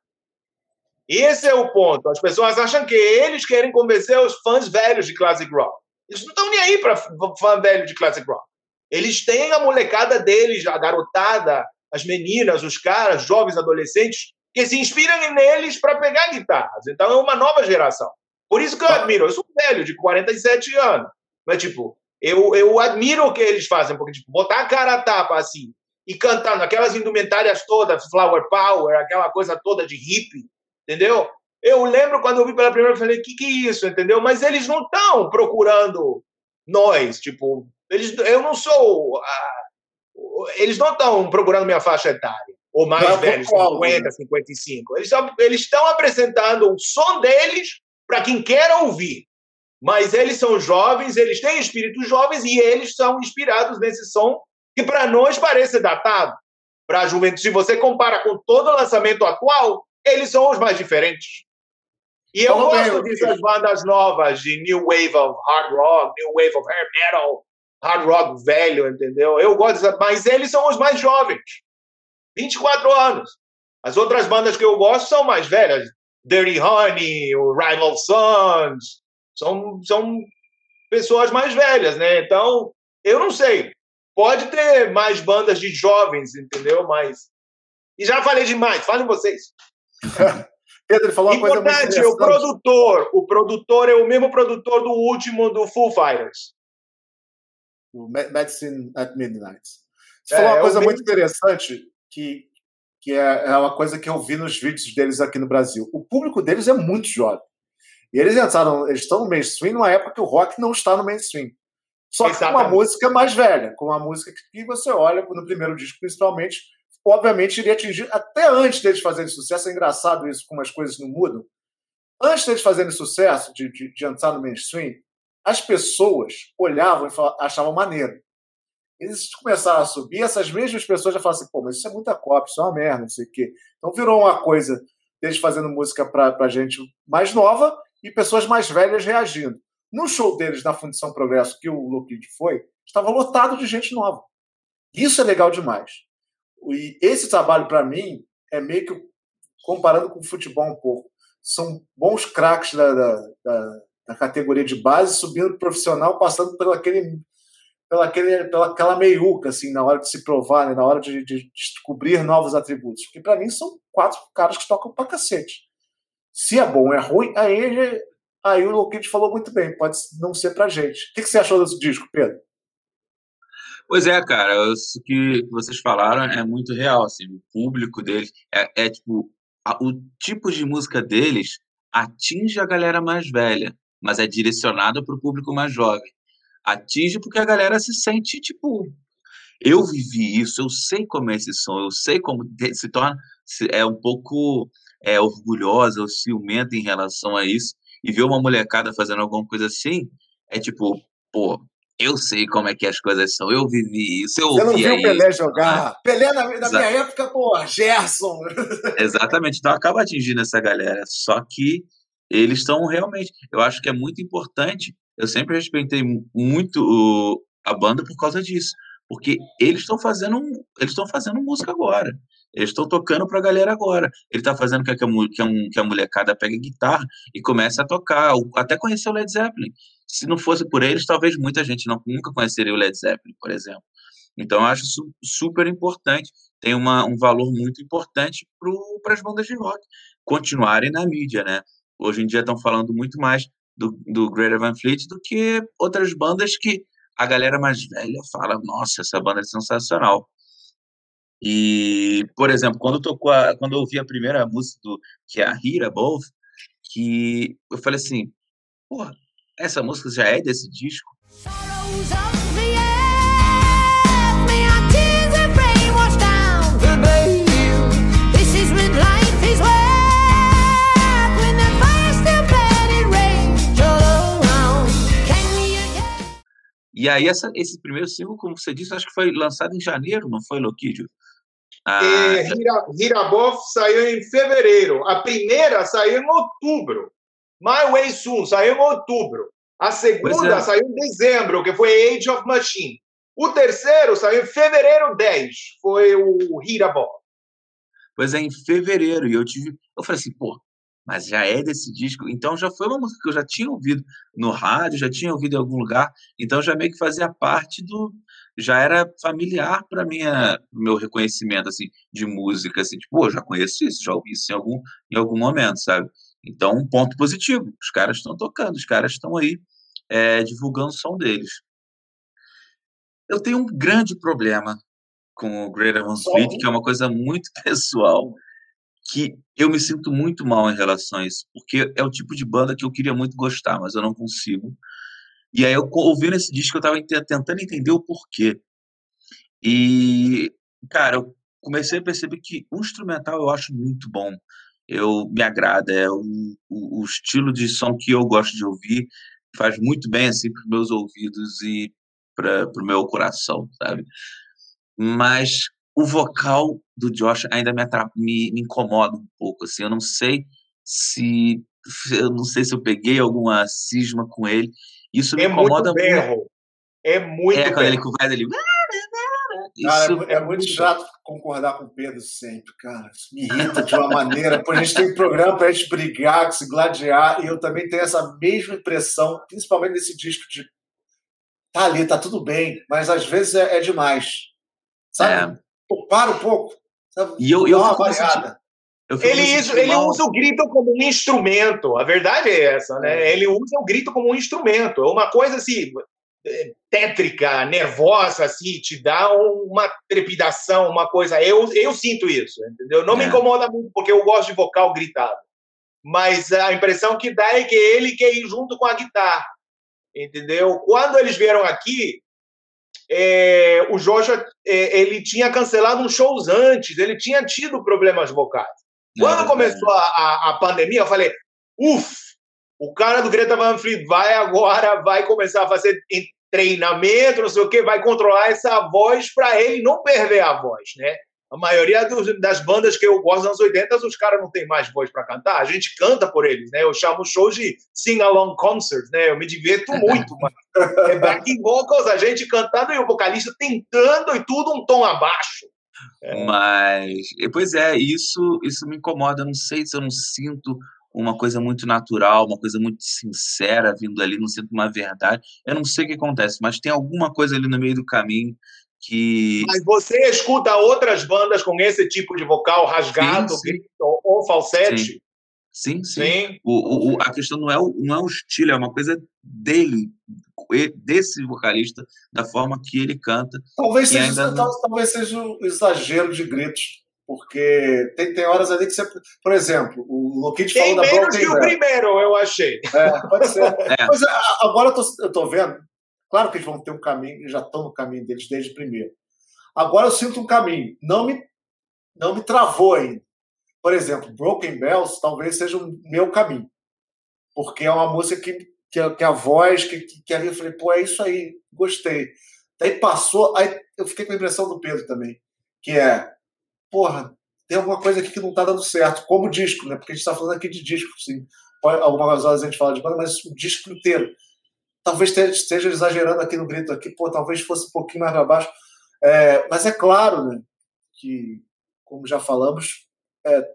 Esse é o ponto. As pessoas acham que eles querem convencer os fãs velhos de classic rock. Eles não estão nem aí para fã velho de classic rock. Eles têm a molecada deles, a garotada, as meninas, os caras, jovens, adolescentes, que se inspiram neles para pegar guitarras. Então é uma nova geração. Por isso que eu admiro. Eu sou velho, de 47 anos. Mas, tipo, eu, eu admiro o que eles fazem, porque, tipo, botar a cara a tapa assim e cantando aquelas indumentárias todas, flower power, aquela coisa toda de hippie, entendeu? Eu lembro quando eu vi pela primeira vez, eu falei, que que é isso, entendeu? Mas eles não estão procurando nós, tipo, eles, eu não sou. Eles não estão procurando minha faixa etária, ou mais não, velhos, 50, 55. Eles estão, eles estão apresentando o som deles para quem quer ouvir. Mas eles são jovens, eles têm espíritos jovens e eles são inspirados nesse som que para nós parece datado. Para a juventude, se você compara com todo o lançamento atual, eles são os mais diferentes. E eu gosto dessas bandas novas de New Wave of Hard Rock, New Wave of Hair Metal, hard rock velho, entendeu? Eu gosto, dessa, mas eles são os mais jovens, 24 anos. As outras bandas que eu gosto são mais velhas, Dirty Honey, o Rival Sons, são, são pessoas mais velhas, né? Então, eu não sei. Pode ter mais bandas de jovens, entendeu? Mas. E já falei demais, falem vocês. [laughs] Pedro falou uma Importante, coisa muito o produtor. O produtor é o mesmo produtor do último do Foo Fighters o Medicine at Midnight. Você é, falou uma é coisa muito interessante que, que é, é, uma coisa que eu vi nos vídeos deles aqui no Brasil. O público deles é muito jovem. E eles entraram, eles estão no mainstream numa época que o rock não está no mainstream. Só que Exatamente. com uma música mais velha, com uma música que você olha no primeiro disco, principalmente, obviamente iria atingir até antes deles fazerem sucesso. É engraçado isso, como as coisas não mudam. Antes deles fazerem sucesso, de, de, de entrar no mainstream, as pessoas olhavam e falavam, achavam maneiro. Eles começaram a subir, essas mesmas pessoas já falavam assim, pô, mas isso é muita cópia, isso é uma merda, não sei o quê. Então virou uma coisa deles fazendo música para gente mais nova e pessoas mais velhas reagindo. No show deles na Fundição Progresso, que o Lockheed foi, estava lotado de gente nova. Isso é legal demais. E esse trabalho, para mim, é meio que comparando com o futebol um pouco. São bons craques da, da, da na categoria de base, subindo profissional, passando pelo aquele, pela, aquele, pela aquela meiuca, assim, na hora de se provar, né, na hora de, de descobrir novos atributos. Porque para mim são quatro caras que tocam pra cacete. Se é bom ou é ruim, aí, aí o Lockheed falou muito bem, pode não ser pra gente. O que, que você achou desse disco, Pedro? Pois é, cara, isso que vocês falaram é muito real, assim, o público deles é, é tipo, a, o tipo de música deles atinge a galera mais velha mas é direcionado para o público mais jovem. Atinge porque a galera se sente, tipo. eu vivi isso, eu sei como é esse som, eu sei como se torna é um pouco é, orgulhosa ou ciumenta em relação a isso, e ver uma molecada fazendo alguma coisa assim, é tipo, pô, eu sei como é que as coisas são, eu vivi isso, eu Você não viu o Pelé jogar? Ah, Pelé na, na minha época, pô, Gerson. [laughs] Exatamente, então acaba atingindo essa galera, só que eles estão realmente, eu acho que é muito importante, eu sempre respeitei muito a banda por causa disso, porque eles estão fazendo, eles estão fazendo música agora. Eles estão tocando para a galera agora. Ele está fazendo que a, que, a, que a molecada pegue guitarra e comece a tocar, até conhecer o Led Zeppelin. Se não fosse por eles, talvez muita gente não, nunca conheceria o Led Zeppelin, por exemplo. Então, eu acho isso super importante. Tem uma, um valor muito importante para as bandas de rock continuarem na mídia, né? Hoje em dia estão falando muito mais do, do Greater Van Fleet do que outras bandas que a galera mais velha fala, nossa, essa banda é sensacional. E, por exemplo, quando tocou a, quando eu ouvi a primeira música do que é a Hira Above, que eu falei assim, porra, essa música já é desse disco? E aí, essa, esse primeiro single, como você disse, acho que foi lançado em janeiro, não foi, Loquidio? Ah, é, Hiraboff saiu em fevereiro. A primeira saiu em outubro. My Way Soon saiu em outubro. A segunda é. saiu em dezembro, que foi Age of Machine. O terceiro saiu em fevereiro 10, foi o Hiraboff. Pois é, em fevereiro. E eu tive. Eu falei assim, pô, mas já é desse disco. Então já foi uma música que eu já tinha ouvido no rádio, já tinha ouvido em algum lugar, então já meio que fazia parte do já era familiar para minha meu reconhecimento assim de música assim, tipo, pô, já conheço isso, já ouvi isso em algum em algum momento, sabe? Então, um ponto positivo. Os caras estão tocando, os caras estão aí é, divulgando o som deles. Eu tenho um grande problema com o Greater Van Fleet, que é uma coisa muito [laughs] pessoal que eu me sinto muito mal em relação a isso, porque é o tipo de banda que eu queria muito gostar, mas eu não consigo. E aí, eu ouvindo esse disco, eu estava tentando entender o porquê. E, cara, eu comecei a perceber que o instrumental eu acho muito bom. Eu me agrada, é o, o, o estilo de som que eu gosto de ouvir, faz muito bem assim para os meus ouvidos e para o meu coração, sabe? Mas o vocal do Josh ainda me, me, me, incomoda um pouco, assim, eu não sei se eu não sei se eu peguei alguma cisma com ele, isso me é incomoda muito. Berro. muito. É muito É, quando ele faz ali... Cara, é, é, muito chato concordar com o Pedro sempre, cara. Isso me irrita de uma maneira. Pô, a gente tem um programa para a gente brigar, se gladiar, e eu também tenho essa mesma impressão, principalmente nesse disco de tá ali, tá tudo bem, mas às vezes é, é demais. Sabe? É. Pô, para um pouco. Sabe? E eu, eu uma variada. Ele, isso, ele usa o grito como um instrumento. A verdade é essa, né? É. Ele usa o grito como um instrumento. É uma coisa assim, é, tétrica, nervosa, assim, te dá uma trepidação, uma coisa. Eu, eu sinto isso, entendeu? Não é. me incomoda muito, porque eu gosto de vocal gritado. Mas a impressão que dá é que ele quer ir junto com a guitarra, entendeu? Quando eles vieram aqui, é, o Joshua é, ele tinha cancelado uns shows antes, ele tinha tido problemas vocais. Quando começou a, a, a, pandemia, eu falei, uff, o cara do Greta Van Fleet vai agora, vai começar a fazer treinamento, não sei o quê, vai controlar essa voz para ele não perder a voz, né? A maioria dos, das bandas que eu gosto dos anos 80, os caras não têm mais voz para cantar. A gente canta por eles, né? Eu chamo shows de sing-along concerts, né? Eu me diverto [laughs] muito, mano. É backing vocals, a gente cantando e o vocalista tentando e tudo um tom abaixo. É. Mas, pois é, isso, isso me incomoda. Eu não sei se eu não sinto uma coisa muito natural, uma coisa muito sincera vindo ali, não sinto uma verdade. Eu não sei o que acontece, mas tem alguma coisa ali no meio do caminho que. Mas você escuta outras bandas com esse tipo de vocal rasgado, sim, sim. grito ou falsete? Sim, sim. sim. sim. O, o, a questão não é, o, não é o estilo, é uma coisa dele, desse vocalista, da forma que ele canta. Talvez, seja, não... talvez seja um exagero de gritos. Porque tem, tem horas ali que você. Por exemplo, o Lockheed falou da Broken que o primeiro, eu achei. É, pode ser. [laughs] É. Mas agora eu tô, eu tô vendo Claro que eles vão ter um caminho, já estão no caminho deles desde o primeiro. Agora eu sinto um caminho. Não me, não me travou ainda. Por exemplo, Broken Bells talvez seja o meu caminho. Porque é uma música que, que, a, que a voz, que, que, que ali eu falei, pô, é isso aí, gostei. Daí passou, aí eu fiquei com a impressão do Pedro também, que é, porra, tem alguma coisa aqui que não tá dando certo, como disco, né? Porque a gente tá falando aqui de disco, sim. Algumas horas a gente fala de banda, mas o disco inteiro. Talvez esteja exagerando aqui no grito aqui, pô, talvez fosse um pouquinho mais para baixo. É, mas é claro, né, que, como já falamos, é,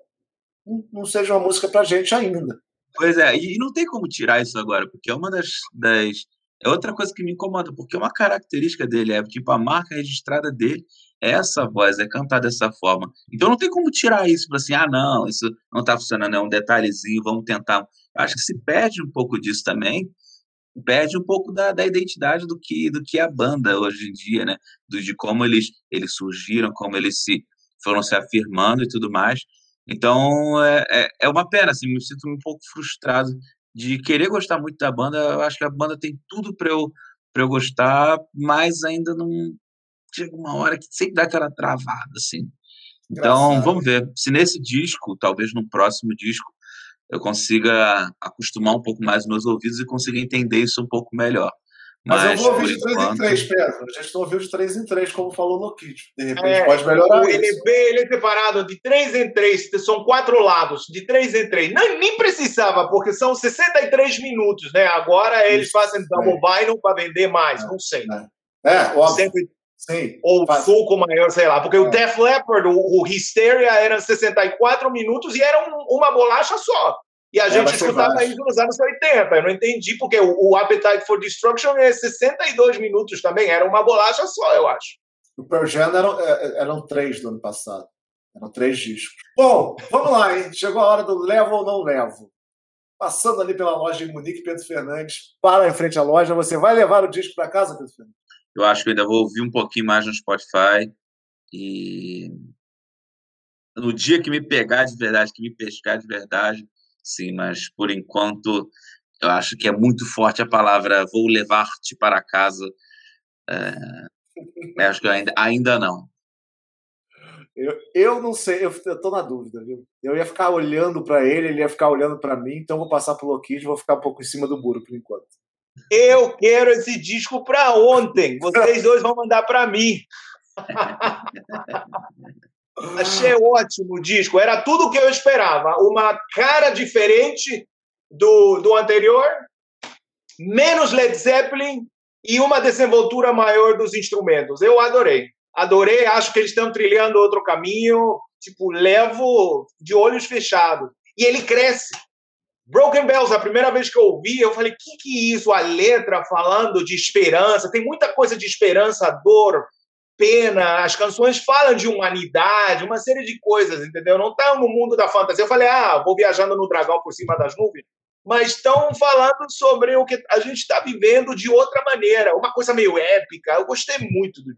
não seja uma música pra gente ainda. Pois é, e não tem como tirar isso agora, porque é uma das, das é outra coisa que me incomoda, porque é uma característica dele, é tipo, a marca registrada dele é essa voz, é cantar dessa forma. Então não tem como tirar isso, assim, ah, não, isso não está funcionando, é um detalhezinho, vamos tentar. Acho que se perde um pouco disso também, perde um pouco da, da identidade do que do que é a banda hoje em dia, né? Do, de como eles, eles surgiram, como eles se foram se afirmando e tudo mais. Então é, é, é uma pena, assim, me sinto um pouco frustrado de querer gostar muito da banda. Eu acho que a banda tem tudo para eu para eu gostar, mas ainda não chega uma hora que sempre dá aquela travada, assim. Então, Engraçado. vamos ver. Se nesse disco, talvez no próximo disco, eu consiga acostumar um pouco mais meus ouvidos e consiga entender isso um pouco melhor. Mas, Mas eu vou ouvir de 3 enquanto... em 3, Pedro. A gente não ouviu de 3 em 3, como falou no kit. De repente é, pode melhorar o LB, ele é separado de 3 em 3, são quatro lados, de 3 em 3. Não, nem precisava, porque são 63 minutos, né? Agora eles isso, fazem double é. vinyl para vender mais, é, não sei. É, é óbvio. Sempre Sim, ou faz... suco maior, sei lá. Porque é. o Def Leppard, o, o Hysteria, eram 64 minutos e era um, uma bolacha só. E a é, gente escutava isso nos anos 80. Eu não entendi, porque o, o, Appetite for Destruction é 62 minutos também. Era uma bolacha só, eu acho. O Pearl Jam eram, é, é, eram três do ano passado. Eram três discos. Bom, vamos lá, hein? Chegou a hora do levo ou não levo. Passando ali pela loja em Munique, Pedro Fernandes, para em frente à loja. Você vai levar o disco para casa, Pedro Fernandes? Eu acho que eu ainda vou ouvir um pouquinho mais no Spotify. E no dia que me pegar de verdade, que me pescar de verdade, sim, mas por enquanto eu acho que é muito forte a palavra vou levar-te para casa. É, acho que ainda, ainda não. Eu, eu não sei, eu, eu tô na dúvida, viu? Eu ia ficar olhando para ele, ele ia ficar olhando para mim, então vou passar pro Loquid e vou ficar um pouco em cima do muro por enquanto. Eu quero esse disco para ontem. Vocês dois vão mandar para mim. [laughs] Achei ótimo o disco. Era tudo o que eu esperava. Uma cara diferente do, do anterior, menos Led Zeppelin e uma desenvoltura maior dos instrumentos. Eu adorei. Adorei. Acho que eles estão trilhando outro caminho. Tipo, levo de olhos fechados. E ele cresce. Broken Bells, a primeira vez que eu ouvi, eu falei, que que é isso? A letra falando de esperança, tem muita coisa de esperança, dor, pena, as canções falam de humanidade, uma série de coisas, entendeu? Não estão no mundo da fantasia. Eu falei, ah, vou viajando no dragão por cima das nuvens, mas estão falando sobre o que a gente está vivendo de outra maneira, uma coisa meio épica. Eu gostei muito do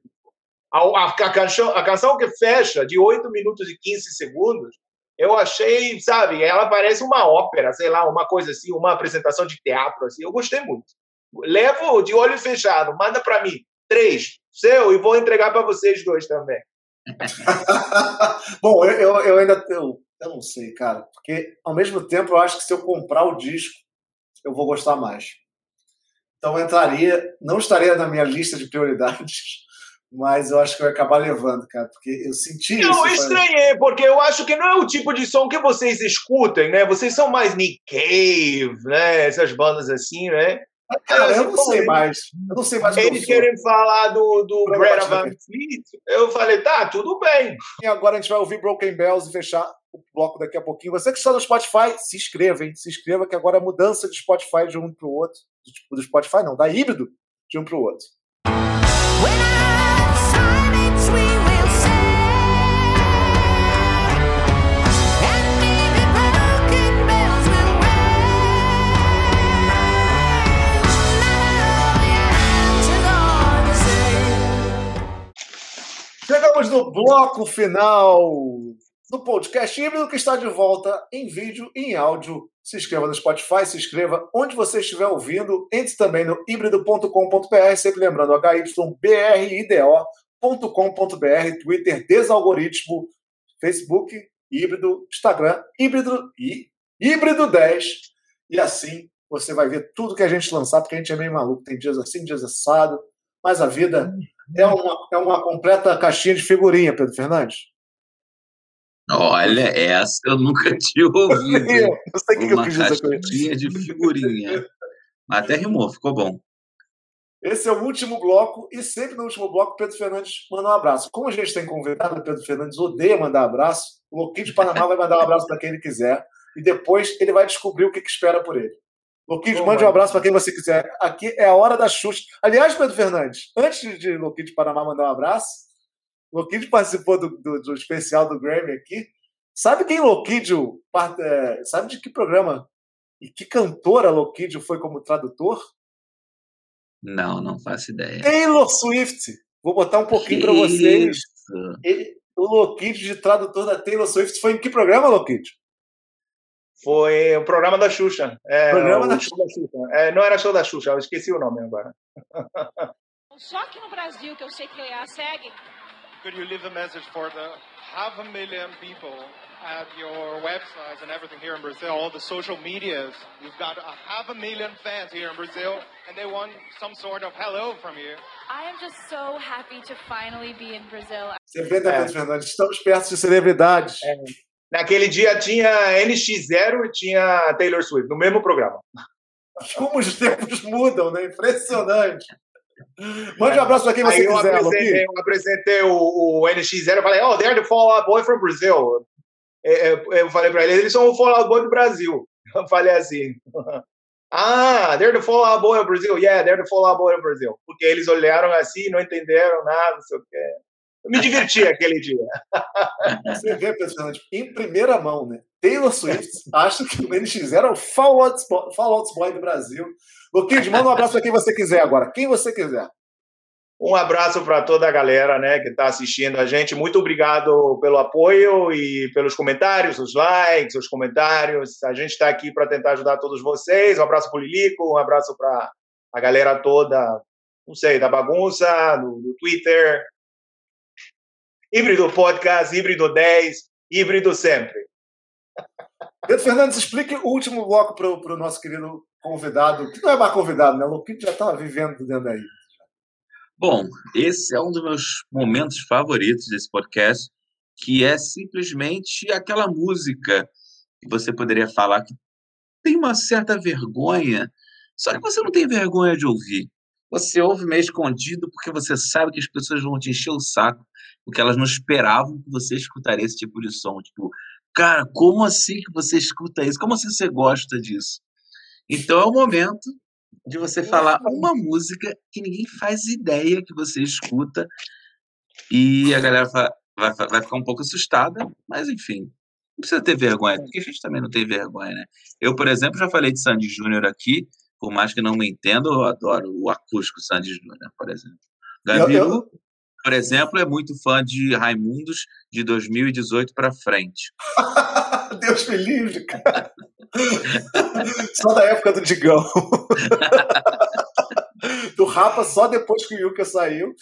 a, a, a, canção, a canção que fecha, de 8 minutos e 15 segundos, eu achei, sabe, ela parece uma ópera, sei lá, uma coisa assim, uma apresentação de teatro, assim. Eu gostei muito. Levo de olho fechado, manda para mim três, seu, e vou entregar para vocês dois também. [laughs] Bom, eu, eu, eu ainda eu, eu não sei, cara, porque ao mesmo tempo eu acho que se eu comprar o disco, eu vou gostar mais. Então entraria, não estaria na minha lista de prioridades, mas eu acho que vai acabar levando, cara, porque eu senti não, isso. Eu estranhei, porque eu acho que não é o tipo de som que vocês escutem, né? Vocês são mais Nick Cave, né? Essas bandas assim, né? Cara, eu não sei mais. Eu não sei mais. Eles querem falar do, do Greta Van Fleet. Eu falei, tá, tudo bem. E agora a gente vai ouvir Broken Bells e fechar o bloco daqui a pouquinho. Você que está no Spotify, se inscreva, hein? Se inscreva, que agora é mudança de Spotify de um para o outro. Tipo, do Spotify não, da híbrido de um para o outro. Chegamos bloco final do podcast híbrido que está de volta em vídeo e em áudio. Se inscreva no Spotify, se inscreva onde você estiver ouvindo. Entre também no híbrido.com.br, sempre lembrando HYBRIDO híbrido.com.br, Twitter, desalgoritmo, Facebook, híbrido, Instagram, híbrido e híbrido 10. E assim você vai ver tudo que a gente lançar, porque a gente é meio maluco. Tem dias assim, dias assado, mas a vida é uma, é uma completa caixinha de figurinha, Pedro Fernandes. Olha, essa eu nunca [laughs] tinha ouvido. eu sei o que eu quis dizer com caixinha de figurinha. Até rimou, ficou bom. Esse é o último bloco, e sempre no último bloco, Pedro Fernandes manda um abraço. Como a gente tem convidado, Pedro Fernandes odeia mandar abraço, o Loquinho de Panamá vai mandar um abraço para quem ele quiser, e depois ele vai descobrir o que, que espera por ele. Loquinho, mande um abraço para quem você quiser. Aqui é a hora da Xuxa. Aliás, Pedro Fernandes, antes de Loquinho de Panamá mandar um abraço, Loquinho participou do, do, do, especial do Grammy aqui. Sabe quem Loquídio, é, sabe de que programa e que cantora Loquídio foi como tradutor? Não, não faço ideia. Taylor Swift. Vou botar um pouquinho para vocês. Ele, o Loquídio de tradutor da Taylor Swift foi em que programa, Loquídio? Foi o programa da Xuxa. É, programa da Xuxa. da Xuxa. É, não era show da Xuxa, eu esqueci o nome agora. [laughs] Só que no Brasil, que eu sei que a segue. Could you leave a message for the half a million people at your websites and everything here in Brazil, all the social medias? You've got a half a million fans here in Brazil, and they want some sort of hello from you. I am just so happy to finally be in Brazil. Você vê, né, Pedro Fernandes? Estamos perto de celebridades. É. Naquele dia tinha NX0 e tinha Taylor Swift, no mesmo programa. Como os tempos mudam, né? Impressionante. [laughs] Mande um abraço para quem você Aí eu quiser, apresentei, eu apresentei o, o NX0 e falei, oh, they're the Fallout Boy from Brazil. Eu falei para ele, eles são o Fallout Boy do Brasil. [laughs] Eu falei assim. [laughs] Ah, they're the Fallout Boy of Brazil. Yeah, they're the Fallout Boy of Brazil. Porque eles olharam assim, não entenderam nada, não sei o quê. Eu me diverti aquele dia. [laughs] Você vê, pessoal, em primeira mão, né? Taylor Swift acha que o NX0 é o Fallout, Fallout Boy do Brasil. Luquinho, manda um abraço para quem você quiser agora. Quem você quiser. Um abraço para toda a galera né, que está assistindo a gente. Muito obrigado pelo apoio e pelos comentários, os likes, os comentários. A gente está aqui para tentar ajudar todos vocês. Um abraço para o Lilico, um abraço para a galera toda, não sei, da bagunça, do, do Twitter. Híbrido Podcast, Híbrido 10, Híbrido sempre. Pedro Fernandes, explique o último bloco para o nosso querido convidado, que não é mais convidado, né? O Luquinho já está vivendo dentro daí. Bom, esse é um dos meus momentos favoritos desse podcast, que é simplesmente aquela música que você poderia falar que tem uma certa vergonha, só que você não tem vergonha de ouvir. Você ouve meio escondido porque você sabe que as pessoas vão te encher o saco, porque elas não esperavam que você escutaria esse tipo de som. Tipo, cara, como assim que você escuta isso? Como assim você gosta disso? Então é o momento de você falar uma música que ninguém faz ideia que você escuta e a galera vai, vai ficar um pouco assustada, mas enfim, não precisa ter vergonha, porque a gente também não tem vergonha, né? Eu, por exemplo, já falei de Sandy Júnior aqui, por mais que não me entenda, eu adoro o acústico Sandy Júnior, por exemplo. Gabiru, por exemplo, é muito fã de Raimundos de 2018 para frente. [laughs] Deus me livre, cara. [laughs] só da época do Digão. [laughs] do Rapa só depois que o Yuka saiu.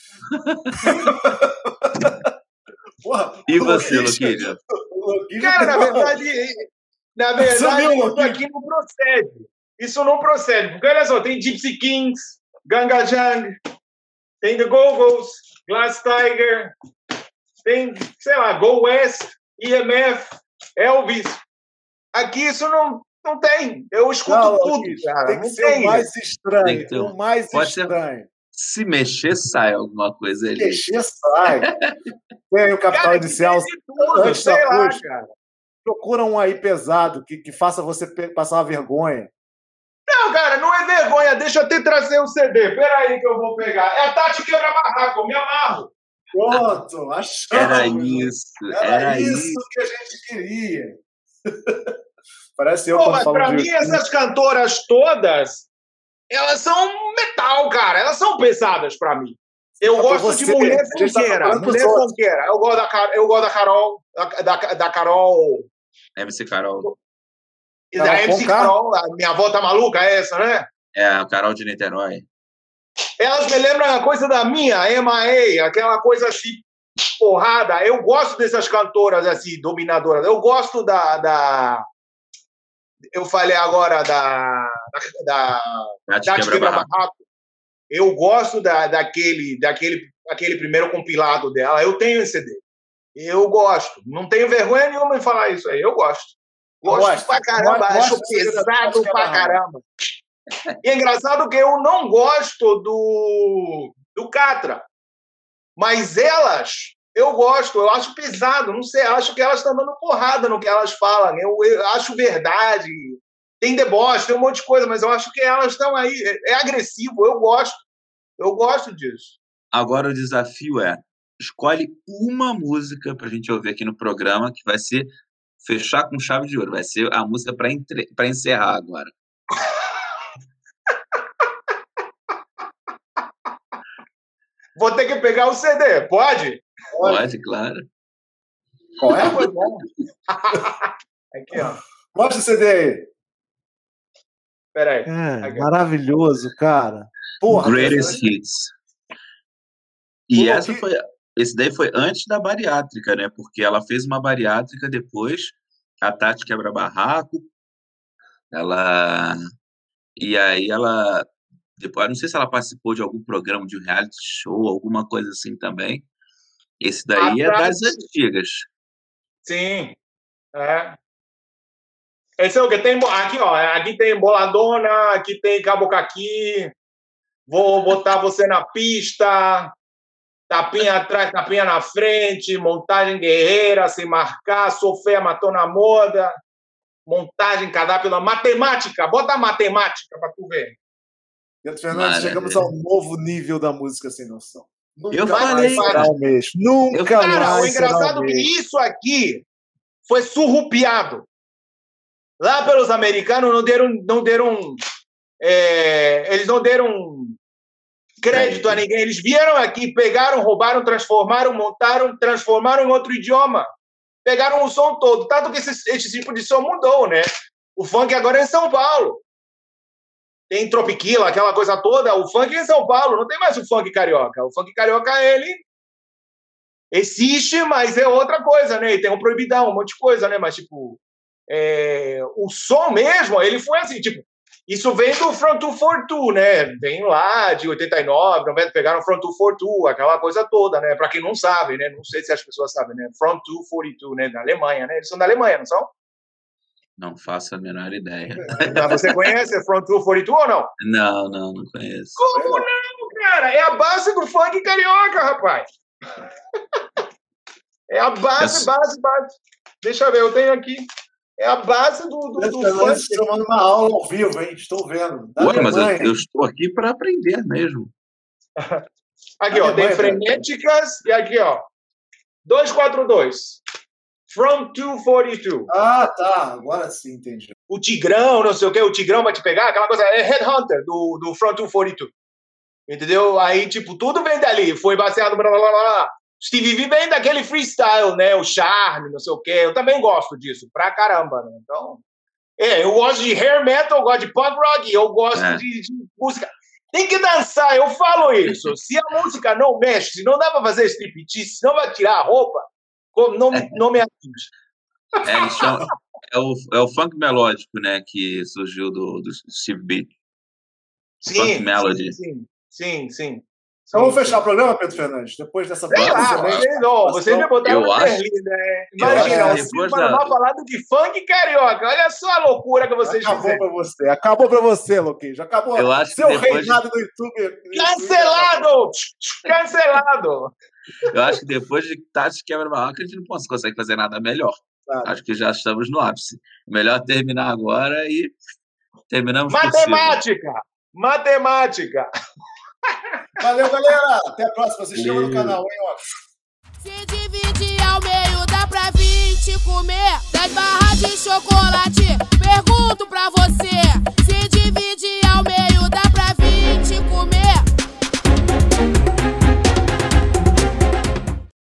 Porra, e você, Luquinha? Cara, na verdade, na verdade, isso aqui não procede. Isso não procede. Porque olha só, tem Gypsy Kings, Ganga Jang, tem The Go-Go's, Glass Tiger, tem, sei lá, Go West, EMF, Elvis. Aqui isso não, não tem. Eu escuto não, tudo, cara. Tem que não ser tem. o mais estranho. Ter... O mais Pode estranho. Ser... Se mexer, sai alguma coisa ali. Mexer, sai. [laughs] tem o Capital cara, Inicial. Tudo, antes sei da lá, cara. Procura um aí pesado que, que faça você passar uma vergonha. Não, cara, não é vergonha. Deixa eu até trazer o CD. Peraí que eu vou pegar. É a Tati Quebra Barraco, eu me amarro. Pronto, achamos. Era isso. Era, era isso, isso que a gente queria. [laughs] Parece eu Pô, quando mas falo pra de... mim, essas cantoras todas, elas são metal, cara. Elas são pesadas pra mim. Eu Ah, gosto você, de mulher tá funkeira. pros mulher funkeira. Eu gosto da, eu gosto da Carol. Da, da, da Carol. MC Carol. Da MC Conká? Carol. A minha avó tá maluca, é essa, né? É, a Carol de Niterói. Elas me lembram a coisa da minha, MIA, aquela coisa assim, porrada. Eu gosto dessas cantoras assim, dominadoras. Eu gosto da. da... Eu falei agora da. da, da Tati Quebra-Barraco. Eu gosto da, daquele, daquele aquele primeiro compilado dela. Eu tenho esse CD. Eu gosto. Não tenho vergonha nenhuma em falar isso aí. Eu gosto. Gosto, Gosto. pra caramba. Gosto acho pesado da- pra caramba. E é engraçado que eu não gosto do, do Catra. Mas elas, eu gosto. Eu acho pesado. Não sei. Acho que elas estão dando porrada no que elas falam. Eu, eu acho verdade. Tem deboche, tem um monte de coisa. Mas eu acho que elas estão aí. É, é agressivo. Eu gosto. Eu gosto disso. Agora o desafio é: escolhe uma música pra gente ouvir aqui no programa que vai ser fechar com chave de ouro. Vai ser a música pra entre- pra encerrar agora. [laughs] Vou ter que pegar o CD. Pode? Pode, claro. Qual é? Foi bom. [laughs] Aqui, ó. Mostra o CD aí. Peraí. É, Aqui. maravilhoso, cara. Porra, Greatest Hits. E Pô, essa que- foi. Esse daí foi antes da bariátrica, né? Porque ela fez uma bariátrica depois, a Tati Quebra Barraco. Ela. E aí ela. Depois, não sei se ela participou de algum programa de um reality show, alguma coisa assim também. Esse daí é A das Tati- antigas. Sim. É. Esse é o que tem. Aqui, ó. Aqui tem boladona, aqui tem cabocaqui. Vou botar você na pista. Tapinha atrás, tapinha na frente. Montagem guerreira, sem marcar. Sou feia, matou na moda. Montagem, cardápio, na matemática. Bota a matemática pra tu ver. Pedro Fernandes, Maravilha. chegamos ao novo nível da música sem noção. Nunca Eu mais falei, será o mesmo. Nunca Eu- Cara, o engraçado é mesmo. que isso aqui foi surrupiado. Lá pelos americanos não deram, não deram, é, eles não deram crédito a ninguém. Eles vieram aqui, pegaram, roubaram, transformaram, montaram, transformaram em outro idioma. Pegaram o som todo. Tanto que esse, esse tipo de som mudou, né? O funk agora é em São Paulo. Tem Tropiquila, aquela coisa toda. O funk é em São Paulo. Não tem mais o funk carioca. O funk carioca, ele existe, mas é outra coisa, né? E tem um proibidão, um monte de coisa, né? Mas, tipo, é, o som mesmo, ele foi assim, tipo, isso vem do Front 242, né? Vem lá de 89, 90, pegaram Front 242, aquela coisa toda, né? Pra quem não sabe, né? Não sei se as pessoas sabem, né? Front 242, né? Da Alemanha, né? Eles são da Alemanha, não são? Não faço a menor ideia. [laughs] Você conhece Front 242 ou não? Não, não, não conheço. Como não, cara? É a base do funk carioca, rapaz. [laughs] É a base, base, base. Deixa eu ver, eu tenho aqui. É a base do, do, do funk. tomando uma aula ao vivo, hein? Estou vendo. Da Ué, mas eu, eu estou aqui para aprender mesmo. [laughs] Aqui, ó, tem frenéticas e aqui, ó. 242. From 242. Ah, tá. Agora sim, entendi. O Tigrão, não sei o quê, o Tigrão vai te pegar, aquela coisa. É Headhunter do, do Front 242. Entendeu? Aí, tipo, tudo vem dali. Foi baseado. Blá, blá, blá, blá. Stevie V vem daquele freestyle, né? O charme, não sei o quê. Eu também gosto disso, pra caramba, né? Então. É, eu gosto de hair metal, eu gosto de punk rock, eu gosto É. de, de música. Tem que dançar, eu falo isso. Se a música não mexe, se não dá pra fazer striptease, se não vai tirar a roupa, não, me- não me atinge. É, chamam- é o, é o funk melódico, né? Que surgiu do, do Steve B. Funk Melody. Sim, sim, sim. Então vamos fechar o programa, Pedro Fernandes? Depois dessa Sei lá, vocês, ó, vocês me botaram Eu acho- Berlim, né? Imagina, o Silva da- vai falando de funk carioca. Olha só a loucura que vocês Acabou fizeram. pra você. Acabou pra você, Luquinhos. Acabou. Eu acho que Seu depois- reinado do YouTube. Cancelado! Cancelado! Eu acho que depois de Tati quebra barraca, a gente não cons- consegue fazer nada melhor. Claro. Acho que já estamos no ápice. Melhor terminar agora e terminamos. Matemática! Matemática! Valeu, galera. Até a próxima. Se inscreva no canal, hein, ó. Se dividir ao meio, dá pra 20 comer 10 barras de chocolate. Pergunto pra você: